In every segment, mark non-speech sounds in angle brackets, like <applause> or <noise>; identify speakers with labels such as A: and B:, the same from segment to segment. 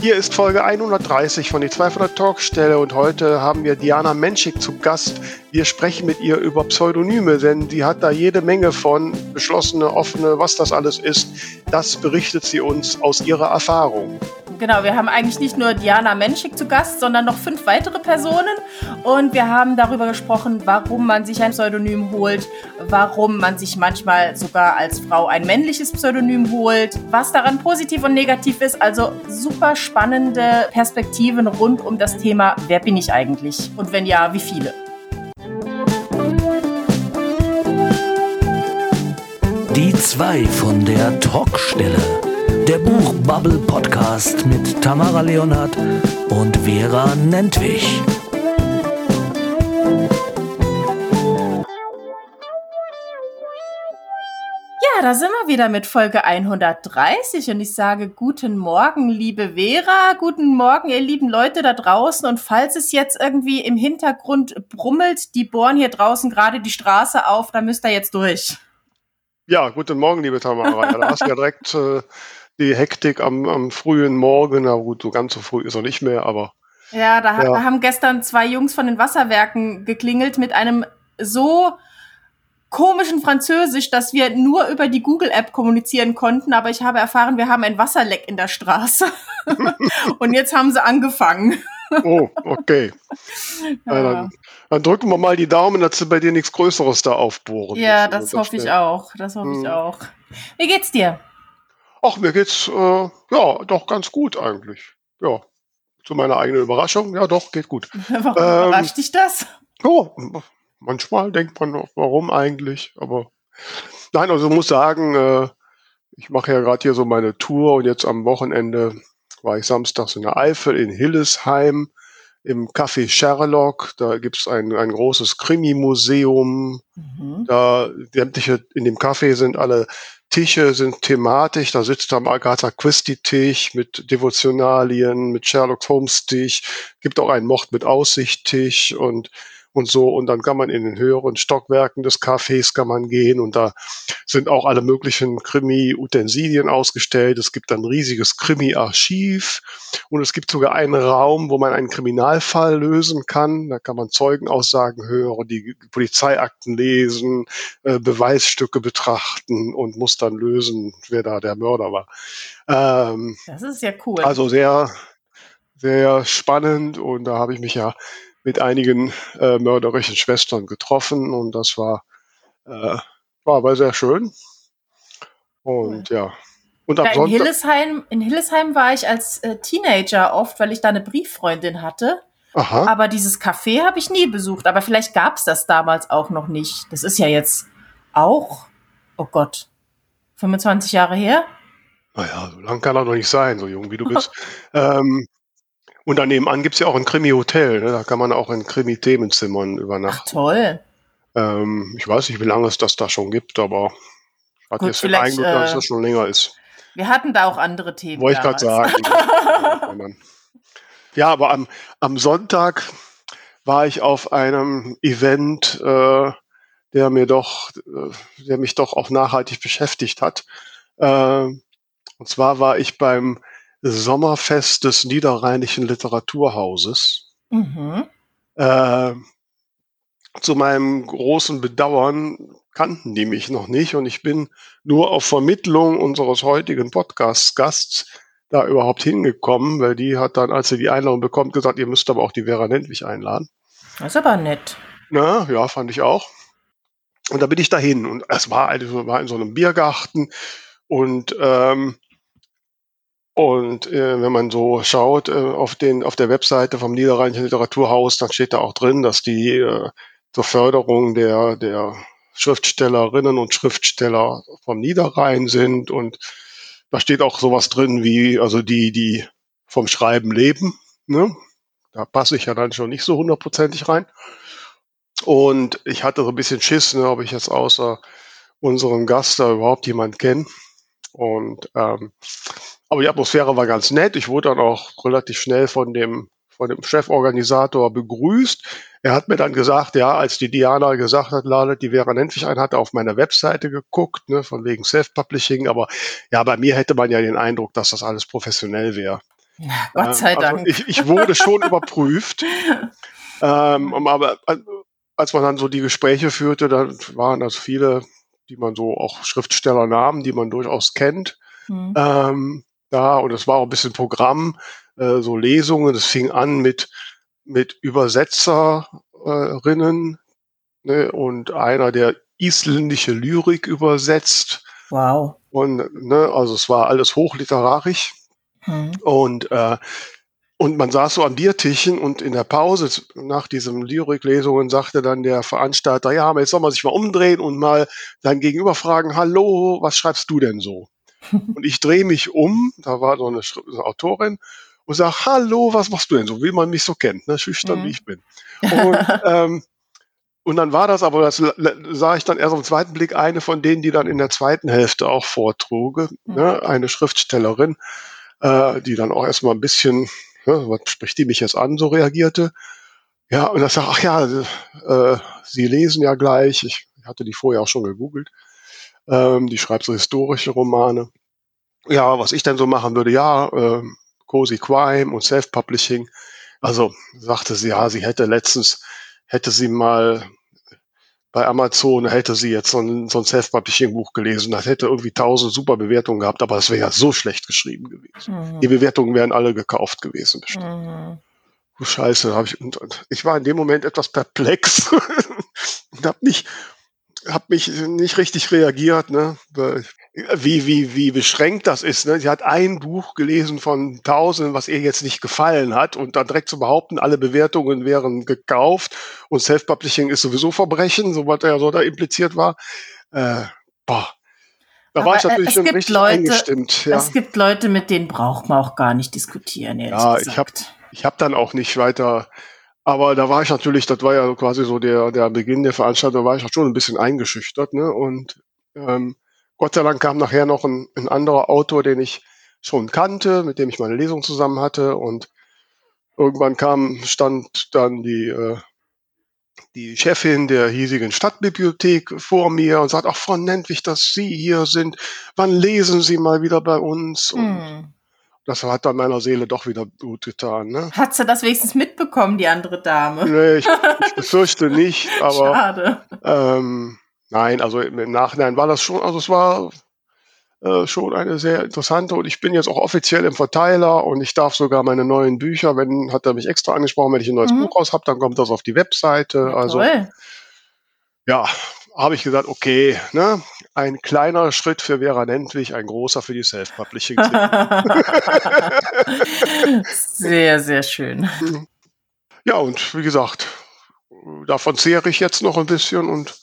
A: Hier ist Folge 130 von die 200 Talkstelle und heute haben wir Diana Menschik zu Gast. Wir sprechen mit ihr über Pseudonyme, denn sie hat da jede Menge von beschlossene, offene, was das alles ist. Das berichtet sie uns aus ihrer Erfahrung.
B: Genau, wir haben eigentlich nicht nur Diana Menschik zu Gast, sondern noch fünf weitere Personen. Und wir haben darüber gesprochen, warum man sich ein Pseudonym holt, warum man sich manchmal sogar als Frau ein männliches Pseudonym holt, was daran positiv und negativ ist. Also super spannende Perspektiven rund um das Thema, wer bin ich eigentlich? Und wenn ja, wie viele?
C: Die zwei von der Talkstelle der Buchbubble Podcast mit Tamara Leonhardt und Vera Nentwich.
B: Ja, da sind wir wieder mit Folge 130 und ich sage guten Morgen, liebe Vera, guten Morgen, ihr lieben Leute da draußen und falls es jetzt irgendwie im Hintergrund brummelt, die bohren hier draußen gerade die Straße auf, da müsst ihr jetzt durch.
A: Ja, guten Morgen, liebe Tamara. Ja, da hast du ja direkt <laughs> äh, die Hektik am, am frühen Morgen. Na gut, so ganz so früh ist er nicht mehr, aber.
B: Ja, da, ja. da haben gestern zwei Jungs von den Wasserwerken geklingelt mit einem so komischen Französisch, dass wir nur über die Google-App kommunizieren konnten, aber ich habe erfahren, wir haben ein Wasserleck in der Straße. <laughs> Und jetzt haben sie angefangen.
A: Oh, okay. <laughs> Ja. Ja, dann, dann, drücken wir mal die Daumen, dass sie bei dir nichts Größeres da aufbohren.
B: Ja, das, das hoffe ich auch. Das hoffe hm. ich auch. Wie geht's dir?
A: Ach, mir geht's äh, ja doch ganz gut eigentlich. Ja, zu meiner eigenen Überraschung. Ja, doch, geht gut. <laughs>
B: Warum ähm, überrascht dich das?
A: Ja, manchmal denkt man auch, warum eigentlich, aber nein, also muss sagen, äh, ich mache ja gerade hier so meine Tour und jetzt am Wochenende war ich samstags in der Eifel in Hillesheim im Café Sherlock. Da gibt's ein, ein großes Krimi-Museum. Mhm. Da sämtliche in dem Café sind alle Tische sind thematisch, da sitzt am Agatha Christie Tisch mit Devotionalien, mit Sherlock Holmes Tisch, gibt auch einen Mord mit Aussicht Tisch und und so. Und dann kann man in den höheren Stockwerken des Cafés kann man gehen und da sind auch alle möglichen Krimi-Utensilien ausgestellt. Es gibt ein riesiges Krimi-Archiv und es gibt sogar einen Raum, wo man einen Kriminalfall lösen kann. Da kann man Zeugenaussagen hören, die Polizeiakten lesen, äh, Beweisstücke betrachten und muss dann lösen, wer da der Mörder war.
B: Ähm, das ist ja cool.
A: Also sehr, sehr spannend und da habe ich mich ja mit einigen äh, mörderischen Schwestern getroffen und das war, äh, war aber sehr schön. Und cool. ja. Und
B: ja, in, Hillesheim, in Hillesheim war ich als äh, Teenager oft, weil ich da eine Brieffreundin hatte. Aha. Aber dieses Café habe ich nie besucht. Aber vielleicht gab es das damals auch noch nicht. Das ist ja jetzt auch, oh Gott, 25 Jahre her.
A: Naja, so lang kann er noch nicht sein, so jung wie du bist. <laughs> ähm, und daneben an gibt es ja auch ein Krimi-Hotel. Ne? Da kann man auch in Krimi-Themenzimmern übernachten.
B: Ach, toll.
A: Ähm, ich weiß nicht, wie lange es das da schon gibt, aber ich hatte jetzt den Eindruck, äh, dass das schon länger ist.
B: Wir hatten da auch andere Themen.
A: Wollte ich gerade sagen. <laughs> ja, aber am, am Sonntag war ich auf einem Event, äh, der mir doch, äh, der mich doch auch nachhaltig beschäftigt hat. Äh, und zwar war ich beim Sommerfest des Niederrheinischen Literaturhauses. Mhm. Äh, zu meinem großen Bedauern kannten die mich noch nicht und ich bin nur auf Vermittlung unseres heutigen Podcast-Gasts da überhaupt hingekommen, weil die hat dann, als sie die Einladung bekommt, gesagt, ihr müsst aber auch die Vera Nentwich einladen.
B: Das ist aber nett.
A: Na, ja, fand ich auch. Und da bin ich dahin und es war, also, war in so einem Biergarten und ähm, und äh, wenn man so schaut äh, auf, den, auf der Webseite vom Niederrheinischen Literaturhaus, dann steht da auch drin, dass die äh, zur Förderung der, der Schriftstellerinnen und Schriftsteller vom Niederrhein sind. Und da steht auch sowas drin wie, also die, die vom Schreiben leben. Ne? Da passe ich ja dann schon nicht so hundertprozentig rein. Und ich hatte so ein bisschen Schiss, ne, ob ich jetzt außer unserem Gast da überhaupt jemand kenne. Und ähm, aber die Atmosphäre war ganz nett. Ich wurde dann auch relativ schnell von dem, von dem Cheforganisator begrüßt. Er hat mir dann gesagt, ja, als die Diana gesagt hat, ladet die Vera Nentwich ein, hat er auf meiner Webseite geguckt, ne, von wegen Self-Publishing. Aber ja, bei mir hätte man ja den Eindruck, dass das alles professionell wäre.
B: Gott sei
A: ähm,
B: Dank.
A: Also ich, ich wurde schon überprüft. <laughs> Ähm, aber als man dann so die Gespräche führte, dann waren das viele, die man so auch Schriftstellernamen, die man durchaus kennt. Mhm. Ähm, da und es war auch ein bisschen Programm, äh, so Lesungen. Es fing an mit mit Übersetzerinnen ne, und einer, der isländische Lyrik übersetzt.
B: Wow.
A: Und ne, also es war alles hochliterarisch. Mhm. Und äh, und man saß so am Biertischchen und in der Pause nach diesen Lyriklesungen sagte dann der Veranstalter, ja, aber jetzt soll man sich mal umdrehen und mal dann gegenüber fragen, hallo, was schreibst du denn so? Und ich drehe mich um, da war so eine, eine Autorin und sage, hallo, was machst du denn so, wie man mich so kennt, ne, schüchtern mhm. wie ich bin. Und, ähm, und dann war das aber, das sah ich dann erst am zweiten Blick, eine von denen, die dann in der zweiten Hälfte auch vortruge, mhm. ne, eine Schriftstellerin, äh, die dann auch erstmal ein bisschen ne, was spricht die mich jetzt an, so reagierte. Ja, und er sagt, ach ja, äh, Sie lesen ja gleich, ich hatte die vorher auch schon gegoogelt, ähm, die schreibt so historische Romane. Ja, was ich denn so machen würde, ja, äh, Cozy Crime und Self-Publishing. Also sagte sie, ja, sie hätte letztens, hätte sie mal bei Amazon hätte sie jetzt so ein, so ein Self-Publishing-Buch gelesen, das hätte irgendwie tausend super Bewertungen gehabt, aber es wäre ja so schlecht geschrieben gewesen. Mhm. Die Bewertungen wären alle gekauft gewesen, bestimmt. Mhm. Oh, Scheiße, habe ich, und, und ich war in dem Moment etwas perplex <laughs> und habe mich, hab mich nicht richtig reagiert, ne? wie, wie, wie beschränkt das ist. Ne? Sie hat ein Buch gelesen von tausenden, was ihr jetzt nicht gefallen hat und dann direkt zu behaupten, alle Bewertungen wären gekauft und Self-Publishing ist sowieso Verbrechen, so was ja so da impliziert war. Äh, boah. Da
B: Aber
A: war ich natürlich schon richtig
B: Leute,
A: eingestimmt. Ja.
B: Es gibt Leute, mit denen braucht man auch gar nicht diskutieren.
A: Ja,
B: gesagt.
A: ich habe ich hab dann auch nicht weiter aber da war ich natürlich, das war ja quasi so der, der Beginn der Veranstaltung, da war ich auch schon ein bisschen eingeschüchtert. Ne? Und ähm, Gott sei Dank kam nachher noch ein, ein anderer Autor, den ich schon kannte, mit dem ich meine Lesung zusammen hatte. Und irgendwann kam, stand dann die, äh, die Chefin der hiesigen Stadtbibliothek vor mir und sagt, ach Frau Nentwich, dass Sie hier sind, wann lesen Sie mal wieder bei uns? Und hm. Das hat dann meiner Seele doch wieder gut getan. Ne?
B: Hat sie das wenigstens mitbekommen, die andere Dame?
A: Nee, ich, ich <laughs> befürchte nicht, aber
B: Schade.
A: Ähm, Nein, also im Nachhinein war das schon, also es war äh, schon eine sehr interessante und ich bin jetzt auch offiziell im Verteiler und ich darf sogar meine neuen Bücher, wenn, hat er mich extra angesprochen, wenn ich ein neues mhm. Buch raus habe, dann kommt das auf die Webseite. Ja, also
B: toll.
A: ja, habe ich gesagt, okay, ne, ein kleiner Schritt für Vera Nentwich, ein großer für die Self-Publishing. <laughs>
B: sehr, sehr schön.
A: Ja, und wie gesagt, davon zehre ich jetzt noch ein bisschen und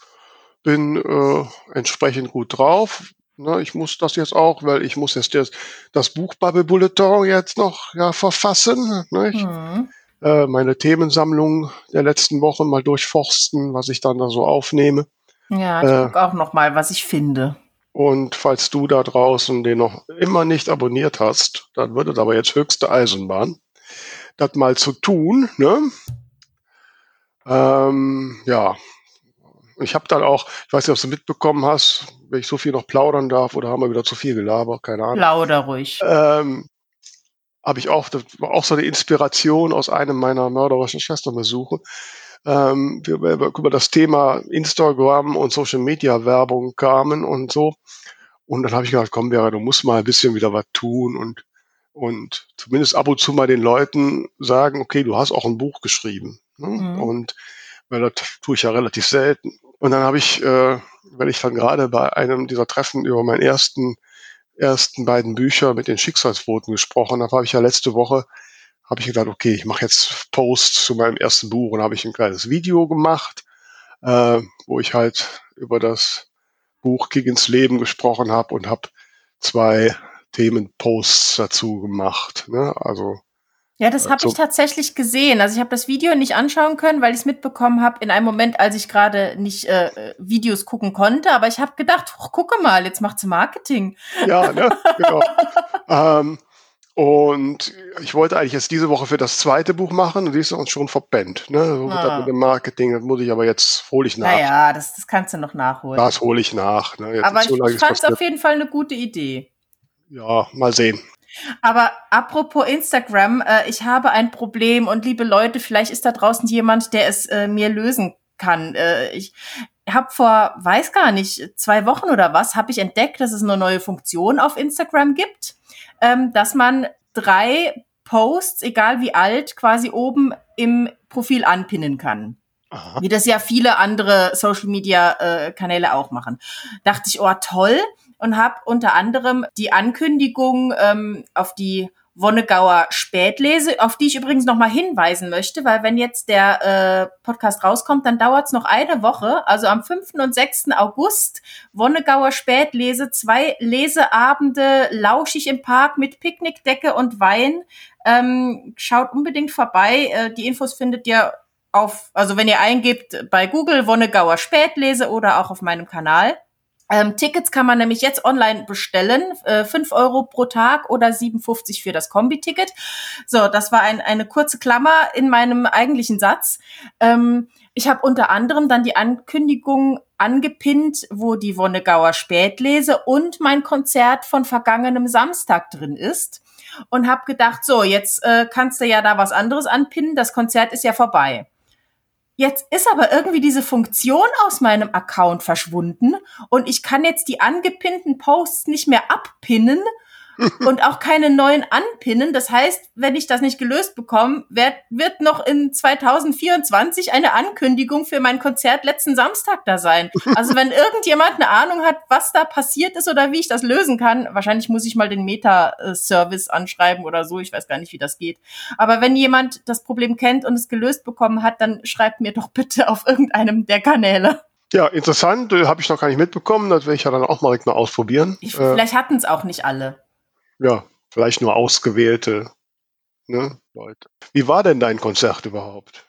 A: bin äh, entsprechend gut drauf. Ne, ich muss das jetzt auch, weil ich muss jetzt das, das Buch Bubble Bulletin jetzt noch ja, verfassen. Nicht? Mhm. Äh, meine Themensammlung der letzten Wochen mal durchforsten, was ich dann da so aufnehme.
B: Ja, ich äh, gucke auch noch mal, was ich finde.
A: Und falls du da draußen den noch immer nicht abonniert hast, dann wird es aber jetzt höchste Eisenbahn, das mal zu tun. Ne? Ähm, ja, ich habe dann auch, ich weiß nicht, ob du mitbekommen hast, wenn ich so viel noch plaudern darf oder haben wir wieder zu viel gelabert, keine Ahnung.
B: Plauder ruhig.
A: Ähm, habe ich auch, das war auch so eine Inspiration aus einem meiner mörderischen Schwesternbesuche. Ähm, wir, wir über das Thema Instagram und Social Media Werbung kamen und so. Und dann habe ich gedacht, komm, Vera, du musst mal ein bisschen wieder was tun und, und zumindest ab und zu mal den Leuten sagen, okay, du hast auch ein Buch geschrieben. Ne? Mhm. Und weil das tue ich ja relativ selten. Und dann habe ich, äh, wenn ich dann gerade bei einem dieser Treffen über meinen ersten, ersten beiden Bücher mit den Schicksalsboten gesprochen habe, habe ich ja letzte Woche, habe ich gedacht, okay, ich mache jetzt Post zu meinem ersten Buch und habe ich ein kleines Video gemacht, äh, wo ich halt über das Buch Kick ins Leben gesprochen habe und habe zwei Themenposts dazu gemacht. Ne? Also
B: ja, das habe ich tatsächlich gesehen. Also ich habe das Video nicht anschauen können, weil ich es mitbekommen habe in einem Moment, als ich gerade nicht äh, Videos gucken konnte. Aber ich habe gedacht, gucke mal, jetzt macht sie Marketing.
A: Ja, ne? genau. <laughs> ähm, und ich wollte eigentlich jetzt diese Woche für das zweite Buch machen und die ist uns schon verpennt. Ne? So ah. mit dem Marketing, das muss ich aber jetzt, hole ich nach.
B: Naja, das, das kannst du noch nachholen.
A: Das hole ich nach.
B: Ne? aber ich, so ich fand es auf jeden Fall eine gute Idee.
A: Ja, mal sehen.
B: Aber apropos Instagram, äh, ich habe ein Problem und liebe Leute, vielleicht ist da draußen jemand, der es äh, mir lösen kann. Äh, ich habe vor, weiß gar nicht, zwei Wochen oder was, habe ich entdeckt, dass es eine neue Funktion auf Instagram gibt, ähm, dass man drei Posts, egal wie alt, quasi oben im Profil anpinnen kann. Aha. Wie das ja viele andere Social Media äh, Kanäle auch machen. Dachte ich, oh toll und habe unter anderem die Ankündigung ähm, auf die Wonnegauer Spätlese, auf die ich übrigens noch mal hinweisen möchte, weil wenn jetzt der äh, Podcast rauskommt, dann dauert es noch eine Woche. Also am 5. und 6. August Wonnegauer Spätlese, zwei Leseabende, lauschig im Park mit Picknickdecke und Wein. Ähm, schaut unbedingt vorbei. Äh, die Infos findet ihr auf, also wenn ihr eingebt bei Google Wonnegauer Spätlese oder auch auf meinem Kanal. Ähm, Tickets kann man nämlich jetzt online bestellen, äh, 5 Euro pro Tag oder 57 für das Kombi-Ticket. So, das war ein, eine kurze Klammer in meinem eigentlichen Satz. Ähm, ich habe unter anderem dann die Ankündigung angepinnt, wo die Wonnegauer Spätlese und mein Konzert von vergangenem Samstag drin ist und habe gedacht, so, jetzt äh, kannst du ja da was anderes anpinnen, das Konzert ist ja vorbei. Jetzt ist aber irgendwie diese Funktion aus meinem Account verschwunden und ich kann jetzt die angepinnten Posts nicht mehr abpinnen und auch keine neuen anpinnen. Das heißt, wenn ich das nicht gelöst bekomme, wird, wird noch in 2024 eine Ankündigung für mein Konzert letzten Samstag da sein. Also wenn <laughs> irgendjemand eine Ahnung hat, was da passiert ist oder wie ich das lösen kann, wahrscheinlich muss ich mal den Meta-Service anschreiben oder so. Ich weiß gar nicht, wie das geht. Aber wenn jemand das Problem kennt und es gelöst bekommen hat, dann schreibt mir doch bitte auf irgendeinem der Kanäle.
A: Ja, interessant, äh, habe ich noch gar nicht mitbekommen. Das werde ich ja dann auch mal direkt mal ausprobieren.
B: Ich, äh, vielleicht hatten es auch nicht alle
A: ja, vielleicht nur ausgewählte ne, Leute. Wie war denn dein Konzert überhaupt?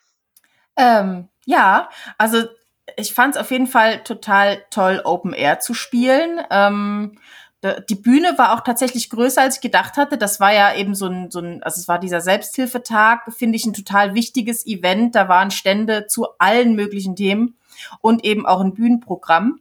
B: Ähm, ja, also ich fand es auf jeden Fall total toll, Open Air zu spielen. Ähm, die Bühne war auch tatsächlich größer, als ich gedacht hatte. Das war ja eben so ein, so ein also es war dieser Selbsthilfetag, finde ich ein total wichtiges Event. Da waren Stände zu allen möglichen Themen und eben auch ein Bühnenprogramm.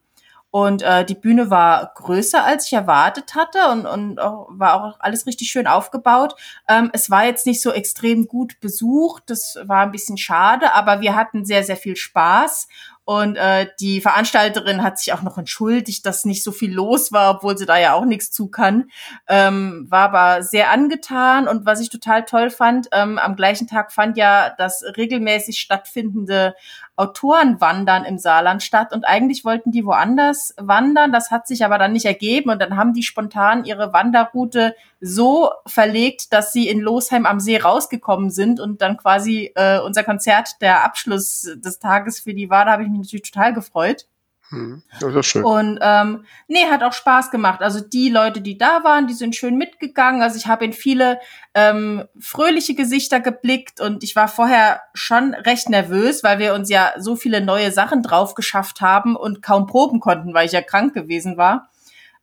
B: Und äh, die Bühne war größer, als ich erwartet hatte und, und auch, war auch alles richtig schön aufgebaut. Ähm, es war jetzt nicht so extrem gut besucht, das war ein bisschen schade, aber wir hatten sehr, sehr viel Spaß. Und äh, die Veranstalterin hat sich auch noch entschuldigt, dass nicht so viel los war, obwohl sie da ja auch nichts zu kann. Ähm, war aber sehr angetan und was ich total toll fand, ähm, am gleichen Tag fand ja das regelmäßig stattfindende Autorenwandern im Saarland statt und eigentlich wollten die woanders wandern. Das hat sich aber dann nicht ergeben und dann haben die spontan ihre Wanderroute so verlegt, dass sie in Losheim am See rausgekommen sind und dann quasi äh, unser Konzert der Abschluss des Tages für die war. Da habe ich mich natürlich total gefreut.
A: Hm, das ist schön.
B: Und ähm, nee, hat auch Spaß gemacht. Also die Leute, die da waren, die sind schön mitgegangen. Also ich habe in viele ähm, fröhliche Gesichter geblickt und ich war vorher schon recht nervös, weil wir uns ja so viele neue Sachen drauf geschafft haben und kaum proben konnten, weil ich ja krank gewesen war.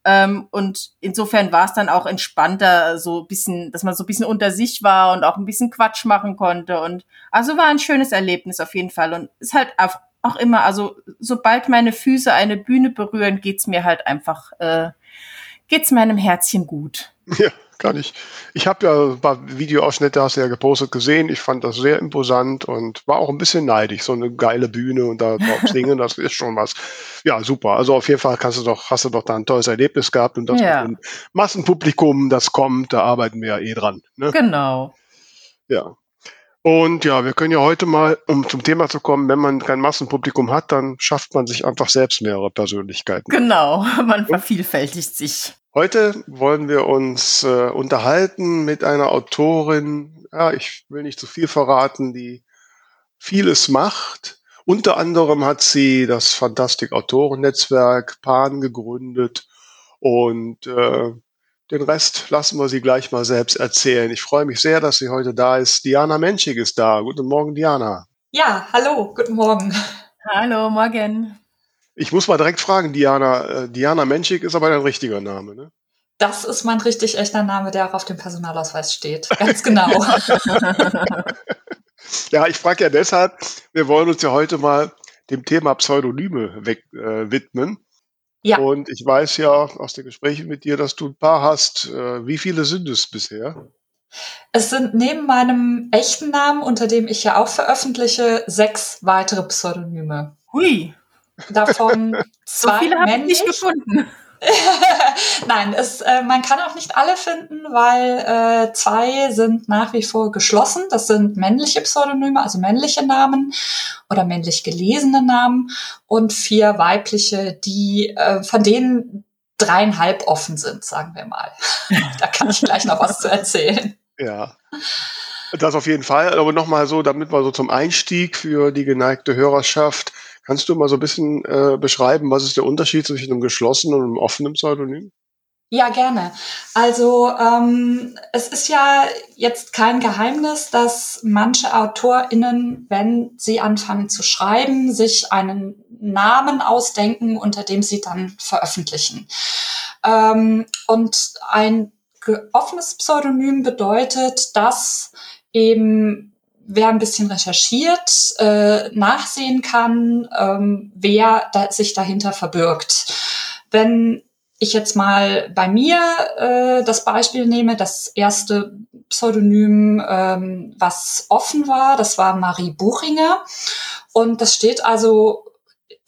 B: Ähm, und insofern war es dann auch entspannter, so bisschen, dass man so ein bisschen unter sich war und auch ein bisschen Quatsch machen konnte. Und also war ein schönes Erlebnis auf jeden Fall. Und ist halt auch immer, also sobald meine Füße eine Bühne berühren, geht's mir halt einfach, äh, geht's meinem Herzchen gut.
A: Ja, kann ich. Ich habe ja ein paar Videoausschnitte, hast du ja gepostet, gesehen. Ich fand das sehr imposant und war auch ein bisschen neidisch. So eine geile Bühne und da drauf <laughs> singen, das ist schon was. Ja, super. Also auf jeden Fall kannst du doch, hast du doch da ein tolles Erlebnis gehabt und das ja. Massenpublikum, das kommt, da arbeiten wir ja eh dran.
B: Ne? Genau.
A: Ja, und ja, wir können ja heute mal, um zum Thema zu kommen, wenn man kein Massenpublikum hat, dann schafft man sich einfach selbst mehrere Persönlichkeiten.
B: Genau, <laughs> man vervielfältigt sich.
A: Heute wollen wir uns äh, unterhalten mit einer Autorin, ja, ich will nicht zu viel verraten, die vieles macht. Unter anderem hat sie das Fantastik Autorennetzwerk PAN gegründet und äh, den Rest lassen wir sie gleich mal selbst erzählen. Ich freue mich sehr, dass sie heute da ist. Diana Menschig ist da. Guten Morgen, Diana.
D: Ja, hallo, guten Morgen.
B: Hallo, morgen.
A: Ich muss mal direkt fragen, Diana. Äh, Diana Menschig ist aber dein richtiger Name, ne?
D: Das ist mein richtig echter Name, der auch auf dem Personalausweis steht. Ganz genau. <laughs>
A: ja, ich frage ja deshalb, wir wollen uns ja heute mal dem Thema Pseudonyme weg, äh, widmen. Ja. Und ich weiß ja aus den Gesprächen mit dir, dass du ein paar hast. Äh, wie viele sind es bisher?
D: Es sind neben meinem echten Namen, unter dem ich ja auch veröffentliche, sechs weitere Pseudonyme.
B: Hui.
D: Davon zwei <laughs>
B: so viele habe
D: ich
B: nicht gefunden. <laughs>
D: Nein, es, äh, man kann auch nicht alle finden, weil äh, zwei sind nach wie vor geschlossen. Das sind männliche Pseudonyme, also männliche Namen oder männlich gelesene Namen und vier weibliche, die äh, von denen dreieinhalb offen sind, sagen wir mal. <laughs> da kann ich gleich noch was zu erzählen.
A: Ja. Das auf jeden Fall. Aber nochmal so, damit wir so zum Einstieg für die geneigte Hörerschaft, kannst du mal so ein bisschen äh, beschreiben, was ist der Unterschied zwischen einem geschlossenen und einem offenen Pseudonym?
D: Ja, gerne. Also ähm, es ist ja jetzt kein Geheimnis, dass manche AutorInnen, wenn sie anfangen zu schreiben, sich einen Namen ausdenken, unter dem sie dann veröffentlichen. Ähm, und ein offenes Pseudonym bedeutet, dass eben wer ein bisschen recherchiert, äh, nachsehen kann, ähm, wer da, sich dahinter verbirgt. Wenn ich jetzt mal bei mir äh, das Beispiel nehme, das erste Pseudonym, ähm, was offen war, das war Marie Buchinger. Und das steht also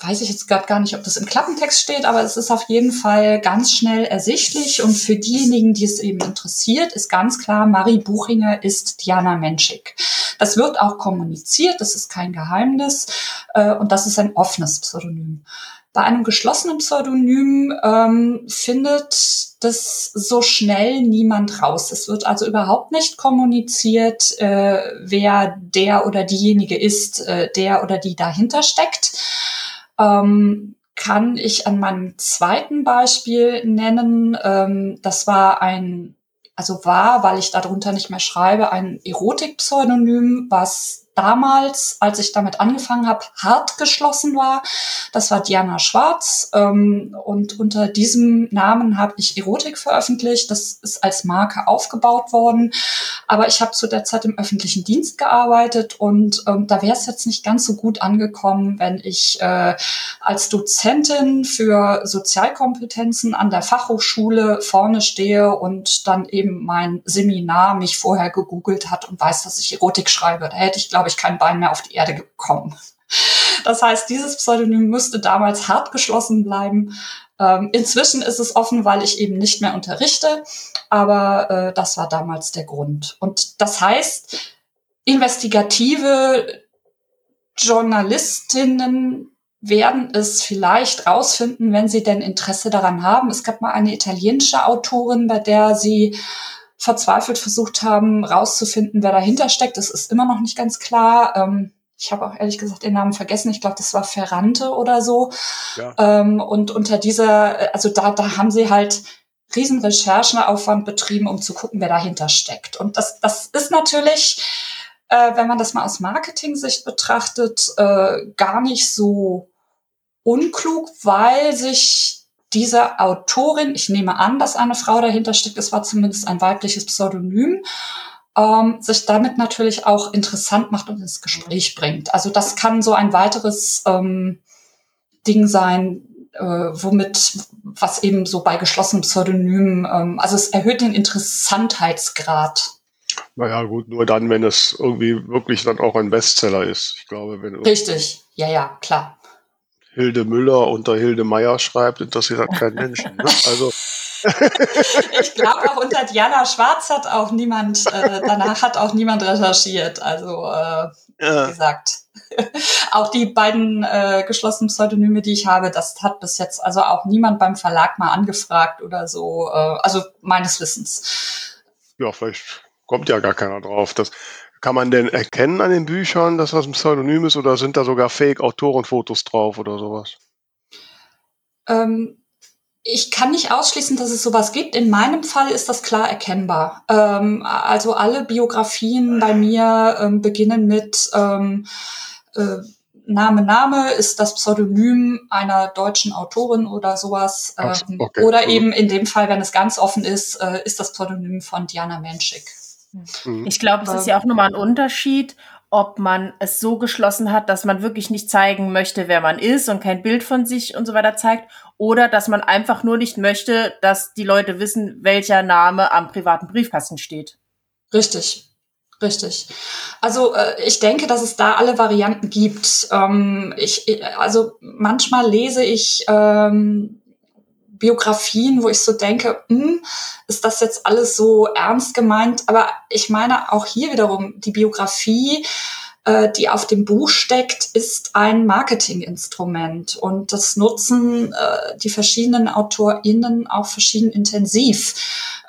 D: weiß ich jetzt gerade gar nicht, ob das im Klappentext steht, aber es ist auf jeden Fall ganz schnell ersichtlich. Und für diejenigen, die es eben interessiert, ist ganz klar, Marie Buchinger ist Diana Menschik. Das wird auch kommuniziert, das ist kein Geheimnis äh, und das ist ein offenes Pseudonym. Bei einem geschlossenen Pseudonym ähm, findet das so schnell niemand raus. Es wird also überhaupt nicht kommuniziert, äh, wer der oder diejenige ist, äh, der oder die dahinter steckt ähm, kann ich an meinem zweiten Beispiel nennen. Ähm, das war ein, also war, weil ich darunter nicht mehr schreibe, ein Erotik-Pseudonym, was damals, als ich damit angefangen habe, hart geschlossen war. Das war Diana Schwarz. Ähm, und unter diesem Namen habe ich Erotik veröffentlicht. Das ist als Marke aufgebaut worden. Aber ich habe zu der Zeit im öffentlichen Dienst gearbeitet und ähm, da wäre es jetzt nicht ganz so gut angekommen, wenn ich äh, als Dozentin für Sozialkompetenzen an der Fachhochschule vorne stehe und dann eben mein Seminar mich vorher gegoogelt hat und weiß, dass ich Erotik schreibe. Da hätte ich, glaube glaube ich, kein Bein mehr auf die Erde gekommen. Das heißt, dieses Pseudonym müsste damals hart geschlossen bleiben. Ähm, inzwischen ist es offen, weil ich eben nicht mehr unterrichte, aber äh, das war damals der Grund. Und das heißt, investigative Journalistinnen werden es vielleicht rausfinden, wenn sie denn Interesse daran haben. Es gab mal eine italienische Autorin, bei der sie verzweifelt versucht haben, rauszufinden, wer dahinter steckt. Das ist immer noch nicht ganz klar. Ähm, ich habe auch ehrlich gesagt den Namen vergessen. Ich glaube, das war Ferrante oder so. Ja. Ähm, und unter dieser, also da, da haben sie halt riesen Recherchenaufwand betrieben, um zu gucken, wer dahinter steckt. Und das, das ist natürlich, äh, wenn man das mal aus Marketing-Sicht betrachtet, äh, gar nicht so unklug, weil sich diese Autorin, ich nehme an, dass eine Frau dahinter steckt, es war zumindest ein weibliches Pseudonym, ähm, sich damit natürlich auch interessant macht und ins Gespräch bringt. Also das kann so ein weiteres ähm, Ding sein, äh, womit, was eben so bei geschlossenen Pseudonymen, ähm, also es erhöht den Interessantheitsgrad.
A: Naja, gut, nur dann, wenn es irgendwie wirklich dann auch ein Bestseller ist. Ich glaube, wenn.
D: Richtig, ja, ja, klar.
A: Hilde Müller unter Hilde Meier schreibt, interessiert hat kein Menschen. Ne? Also <laughs>
D: ich glaube auch unter Diana Schwarz hat auch niemand, äh, danach hat auch niemand recherchiert. Also äh, ja. wie gesagt, <laughs> auch die beiden äh, geschlossenen Pseudonyme, die ich habe, das hat bis jetzt also auch niemand beim Verlag mal angefragt oder so. Äh, also meines Wissens.
A: Ja, vielleicht kommt ja gar keiner drauf. Das, kann man denn erkennen an den Büchern, dass das ein Pseudonym ist oder sind da sogar Fake-Autorenfotos drauf oder sowas?
D: Ähm, ich kann nicht ausschließen, dass es sowas gibt. In meinem Fall ist das klar erkennbar. Ähm, also alle Biografien bei mir ähm, beginnen mit ähm, äh, Name, Name ist das Pseudonym einer deutschen Autorin oder sowas. Ähm, okay. Oder eben in dem Fall, wenn es ganz offen ist, äh, ist das Pseudonym von Diana Menschik.
B: Mhm. Ich glaube, es ist ja auch nochmal ein Unterschied, ob man es so geschlossen hat, dass man wirklich nicht zeigen möchte, wer man ist und kein Bild von sich und so weiter zeigt, oder dass man einfach nur nicht möchte, dass die Leute wissen, welcher Name am privaten Briefkasten steht.
D: Richtig. Richtig. Also äh, ich denke, dass es da alle Varianten gibt. Ähm, ich, also manchmal lese ich ähm, Biografien, wo ich so denke, hm, ist das jetzt alles so ernst gemeint? Aber ich meine auch hier wiederum, die Biografie, äh, die auf dem Buch steckt, ist ein Marketinginstrument. Und das nutzen äh, die verschiedenen AutorInnen auch verschieden intensiv.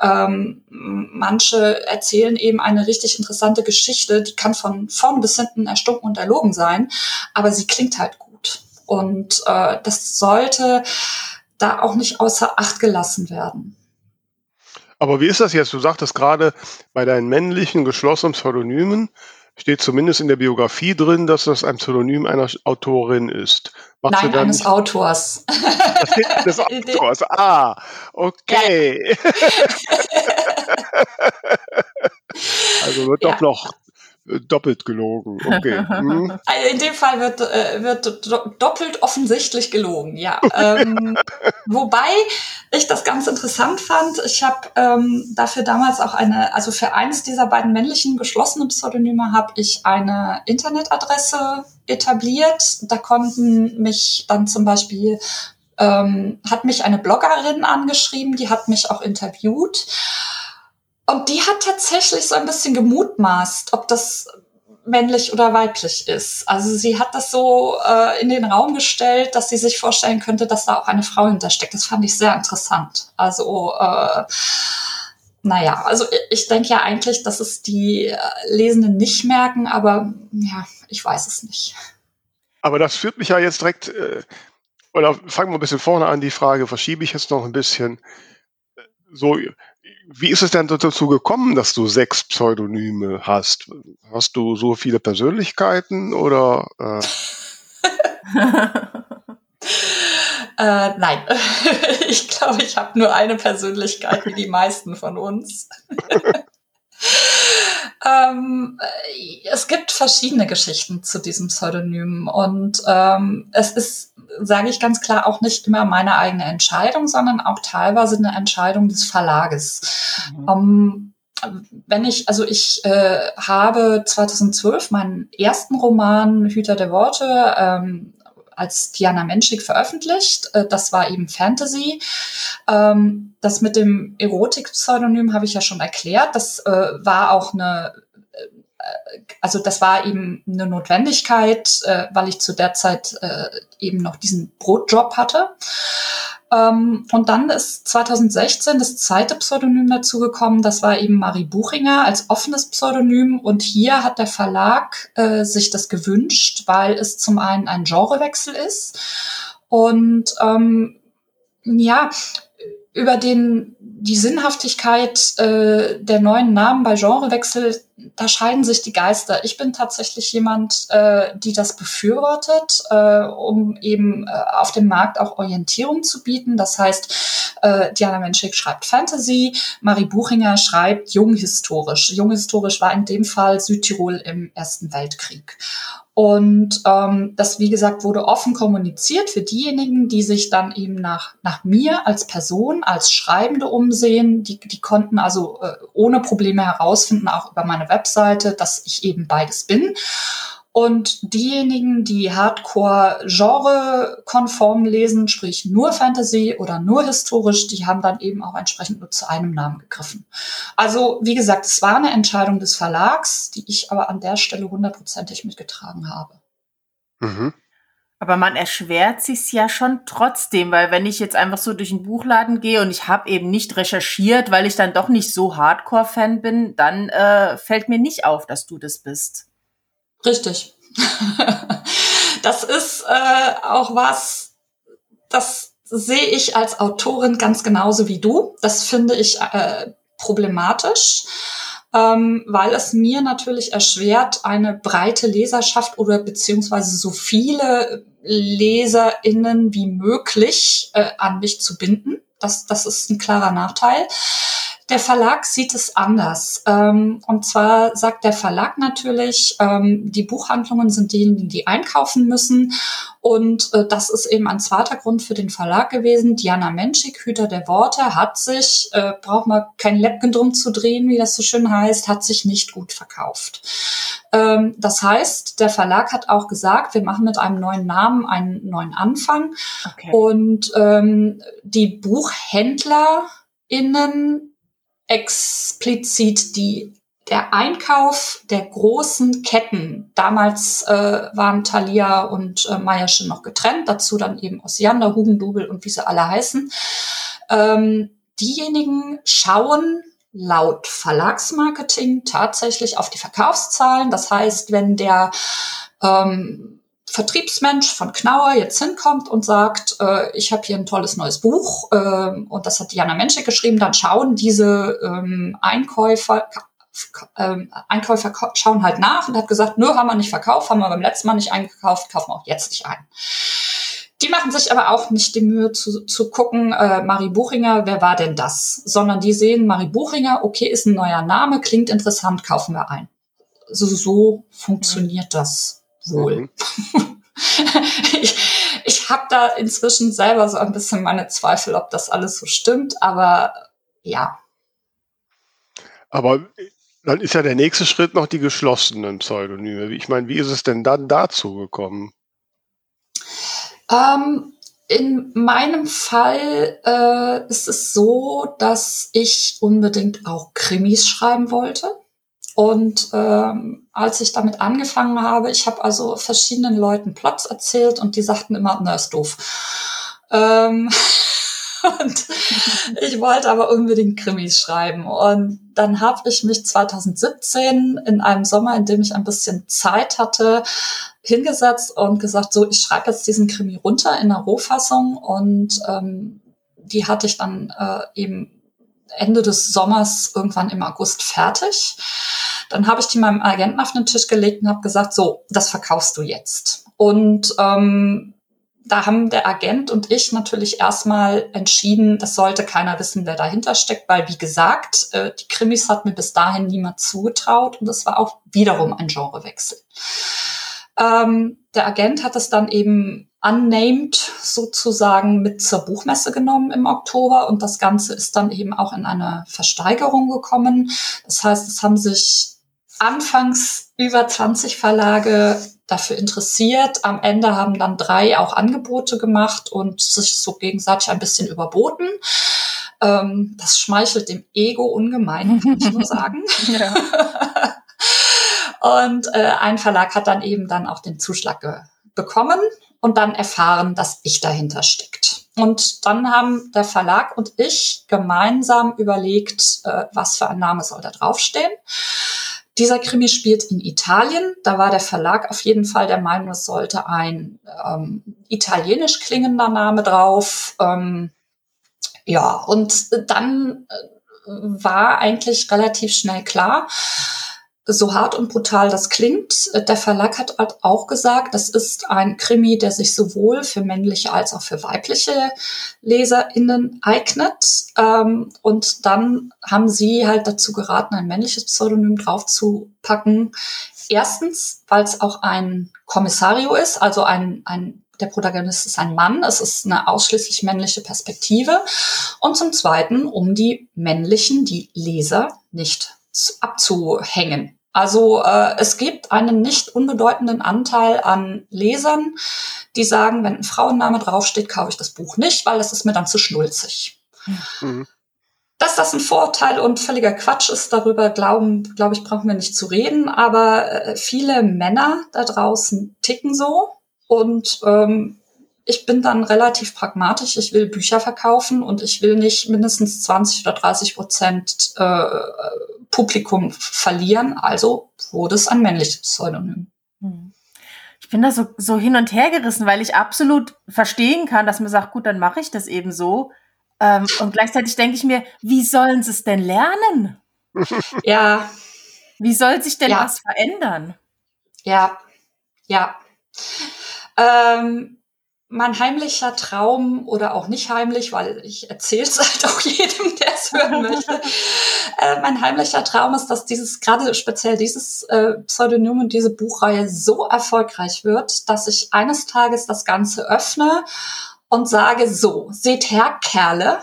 D: Ähm, manche erzählen eben eine richtig interessante Geschichte, die kann von vorn bis hinten erstunken und erlogen sein, aber sie klingt halt gut. Und äh, das sollte da auch nicht außer Acht gelassen werden.
A: Aber wie ist das jetzt? Du sagtest gerade, bei deinen männlichen geschlossenen Pseudonymen steht zumindest in der Biografie drin, dass das ein Pseudonym einer Autorin ist.
D: Machst Nein, eines nicht? Autors.
A: des <laughs> Autors. Ah, okay. <laughs> also wird ja. doch noch doppelt gelogen. Okay. <laughs> Hm.
D: Also in dem Fall wird, äh, wird doppelt offensichtlich gelogen, ja. Ähm, wobei ich das ganz interessant fand. Ich habe ähm, dafür damals auch eine, also für eins dieser beiden männlichen geschlossenen Pseudonyme habe ich eine Internetadresse etabliert. Da konnten mich dann zum Beispiel ähm, hat mich eine Bloggerin angeschrieben, die hat mich auch interviewt. Und die hat tatsächlich so ein bisschen gemutmaßt, ob das männlich oder weiblich ist. Also sie hat das so äh, in den Raum gestellt, dass sie sich vorstellen könnte, dass da auch eine Frau hintersteckt. Das fand ich sehr interessant. Also äh, naja, also ich denke ja eigentlich, dass es die äh, Lesenden nicht merken, aber ja, ich weiß es nicht.
A: Aber das führt mich ja jetzt direkt, äh, oder fangen wir ein bisschen vorne an, die Frage verschiebe ich jetzt noch ein bisschen. So, wie ist es denn dazu gekommen, dass du sechs Pseudonyme hast? Hast du so viele Persönlichkeiten oder? Äh? <laughs>
D: äh, nein, <laughs> ich glaube, ich habe nur eine Persönlichkeit wie die meisten von uns. <laughs> <laughs> ähm, es gibt verschiedene Geschichten zu diesem Pseudonym und ähm, es ist, sage ich ganz klar, auch nicht immer meine eigene Entscheidung, sondern auch teilweise eine Entscheidung des Verlages. Mhm. Um, wenn ich, also ich äh, habe 2012 meinen ersten Roman Hüter der Worte ähm, als Diana Menschik veröffentlicht. Äh, das war eben Fantasy. Ähm, das mit dem Erotik-Pseudonym habe ich ja schon erklärt. Das äh, war auch eine äh, also das war eben eine Notwendigkeit, weil ich zu der Zeit eben noch diesen Brotjob hatte. Ähm, und dann ist 2016 das zweite Pseudonym dazugekommen. Das war eben Marie Buchinger als offenes Pseudonym. Und hier hat der Verlag äh, sich das gewünscht, weil es zum einen ein Genrewechsel ist. Und ähm, ja, über den, die Sinnhaftigkeit äh, der neuen Namen bei Genrewechsel, da scheiden sich die Geister. Ich bin tatsächlich jemand, äh, die das befürwortet, äh, um eben äh, auf dem Markt auch Orientierung zu bieten. Das heißt, äh, Diana Menschik schreibt Fantasy, Marie Buchinger schreibt junghistorisch. Junghistorisch war in dem Fall Südtirol im Ersten Weltkrieg. Und ähm, das, wie gesagt, wurde offen kommuniziert für diejenigen, die sich dann eben nach, nach mir als Person, als Schreibende umsehen. Die, die konnten also äh, ohne Probleme herausfinden, auch über meine Webseite, dass ich eben beides bin. Und diejenigen, die Hardcore Genre-konform lesen, sprich nur Fantasy oder nur historisch, die haben dann eben auch entsprechend nur zu einem Namen gegriffen. Also, wie gesagt, es war eine Entscheidung des Verlags, die ich aber an der Stelle hundertprozentig mitgetragen habe.
B: Mhm. Aber man erschwert sich's ja schon trotzdem, weil wenn ich jetzt einfach so durch den Buchladen gehe und ich habe eben nicht recherchiert, weil ich dann doch nicht so Hardcore-Fan bin, dann äh, fällt mir nicht auf, dass du das bist.
D: Richtig. <laughs> das ist äh, auch was, das sehe ich als Autorin ganz genauso wie du. Das finde ich äh, problematisch, ähm, weil es mir natürlich erschwert, eine breite Leserschaft oder beziehungsweise so viele LeserInnen wie möglich äh, an mich zu binden. Das, das ist ein klarer Nachteil. Der Verlag sieht es anders. Ähm, und zwar sagt der Verlag natürlich, ähm, die Buchhandlungen sind diejenigen, die einkaufen müssen. Und äh, das ist eben ein zweiter Grund für den Verlag gewesen. Diana Menschik, Hüter der Worte, hat sich, äh, braucht man kein Läppchen drum zu drehen, wie das so schön heißt, hat sich nicht gut verkauft. Ähm, das heißt, der Verlag hat auch gesagt, wir machen mit einem neuen Namen einen neuen Anfang. Okay. Und die BuchhändlerInnen explizit die der Einkauf der großen Ketten, damals äh, waren Thalia und äh, Meiersche noch getrennt, dazu dann eben Osiander, Hugendubel und wie sie alle heißen, ähm, diejenigen schauen laut Verlagsmarketing tatsächlich auf die Verkaufszahlen. Das heißt, wenn der ähm, Vertriebsmensch von Knauer jetzt hinkommt und sagt, äh, ich habe hier ein tolles neues Buch äh, und das hat Diana Menschik geschrieben, dann schauen diese ähm, Einkäufer, ähm, Einkäufer schauen halt nach und hat gesagt, nö, haben wir nicht verkauft, haben wir beim letzten Mal nicht eingekauft, kaufen wir auch jetzt nicht ein. Die machen sich aber auch nicht die Mühe zu, zu gucken, äh, Marie Buchinger, wer war denn das? Sondern die sehen, Marie Buchinger, okay, ist ein neuer Name, klingt interessant, kaufen wir ein. So, so funktioniert das wohl. Mhm. <laughs> ich ich habe da inzwischen selber so ein bisschen meine Zweifel, ob das alles so stimmt, aber ja.
A: Aber dann ist ja der nächste Schritt noch die geschlossenen Pseudonyme. Ich meine, wie ist es denn dann dazu gekommen?
D: Ähm, in meinem Fall äh, ist es so, dass ich unbedingt auch Krimis schreiben wollte. Und ähm, als ich damit angefangen habe, ich habe also verschiedenen Leuten Plots erzählt und die sagten immer, na, ist doof. Ähm, <laughs> und ich wollte aber unbedingt Krimis schreiben. Und dann habe ich mich 2017 in einem Sommer, in dem ich ein bisschen Zeit hatte, hingesetzt und gesagt, so, ich schreibe jetzt diesen Krimi runter in der Rohfassung. Und ähm, die hatte ich dann äh, eben Ende des Sommers irgendwann im August fertig. Dann habe ich die meinem Agenten auf den Tisch gelegt und habe gesagt, so, das verkaufst du jetzt. Und ähm, da haben der Agent und ich natürlich erstmal entschieden, das sollte keiner wissen, wer dahinter steckt, weil wie gesagt, äh, die Krimis hat mir bis dahin niemand zugetraut und es war auch wiederum ein Genrewechsel. Ähm, der Agent hat es dann eben unnamed sozusagen mit zur Buchmesse genommen im Oktober und das Ganze ist dann eben auch in eine Versteigerung gekommen. Das heißt, es haben sich anfangs über 20 Verlage dafür interessiert. Am Ende haben dann drei auch Angebote gemacht und sich so gegenseitig ein bisschen überboten. Ähm, das schmeichelt dem Ego ungemein, kann ich nur <laughs> sagen. <laughs> und äh, ein Verlag hat dann eben dann auch den Zuschlag bekommen und dann erfahren, dass ich dahinter steckt. Und dann haben der Verlag und ich gemeinsam überlegt, äh, was für ein Name soll da draufstehen. Dieser Krimi spielt in Italien. Da war der Verlag auf jeden Fall der Meinung, es sollte ein ähm, italienisch klingender Name drauf. Ähm, ja, und dann äh, war eigentlich relativ schnell klar, so hart und brutal das klingt, äh, der Verlag hat halt auch gesagt, das ist ein Krimi, der sich sowohl für männliche als auch für weibliche LeserInnen eignet. Ähm, und dann haben sie halt dazu geraten, ein männliches Pseudonym draufzupacken. Erstens, weil es auch ein Kommissario ist, also ein, ein der Protagonist ist ein Mann, es ist eine ausschließlich männliche Perspektive. Und zum Zweiten, um die männlichen, die Leser nicht abzuhängen. Also äh, es gibt einen nicht unbedeutenden Anteil an Lesern, die sagen, wenn ein Frauenname draufsteht, kaufe ich das Buch nicht, weil das ist mir dann zu schnulzig. Mhm. Dass das ein Vorteil und völliger Quatsch ist, darüber glauben, glaube ich, brauchen wir nicht zu reden. Aber äh, viele Männer da draußen ticken so und ähm, ich bin dann relativ pragmatisch. Ich will Bücher verkaufen und ich will nicht mindestens 20 oder 30 Prozent äh, Publikum verlieren. Also wurde es ein männliches Pseudonym. Hm.
B: Ich bin da so, so hin und her gerissen, weil ich absolut verstehen kann, dass man sagt, gut, dann mache ich das eben so. Ähm, und gleichzeitig denke ich mir, wie sollen sie es denn lernen? <laughs>
D: Ja.
B: Wie soll sich denn ja. was verändern?
D: Ja, ja. Ähm, mein heimlicher Traum oder auch nicht heimlich, weil ich erzähle es <laughs> halt auch jedem, der es hören möchte. <laughs> äh, mein heimlicher Traum ist, dass dieses, gerade speziell dieses äh, Pseudonym und diese Buchreihe so erfolgreich wird, dass ich eines Tages das Ganze öffne und sage, so, seht her, Kerle,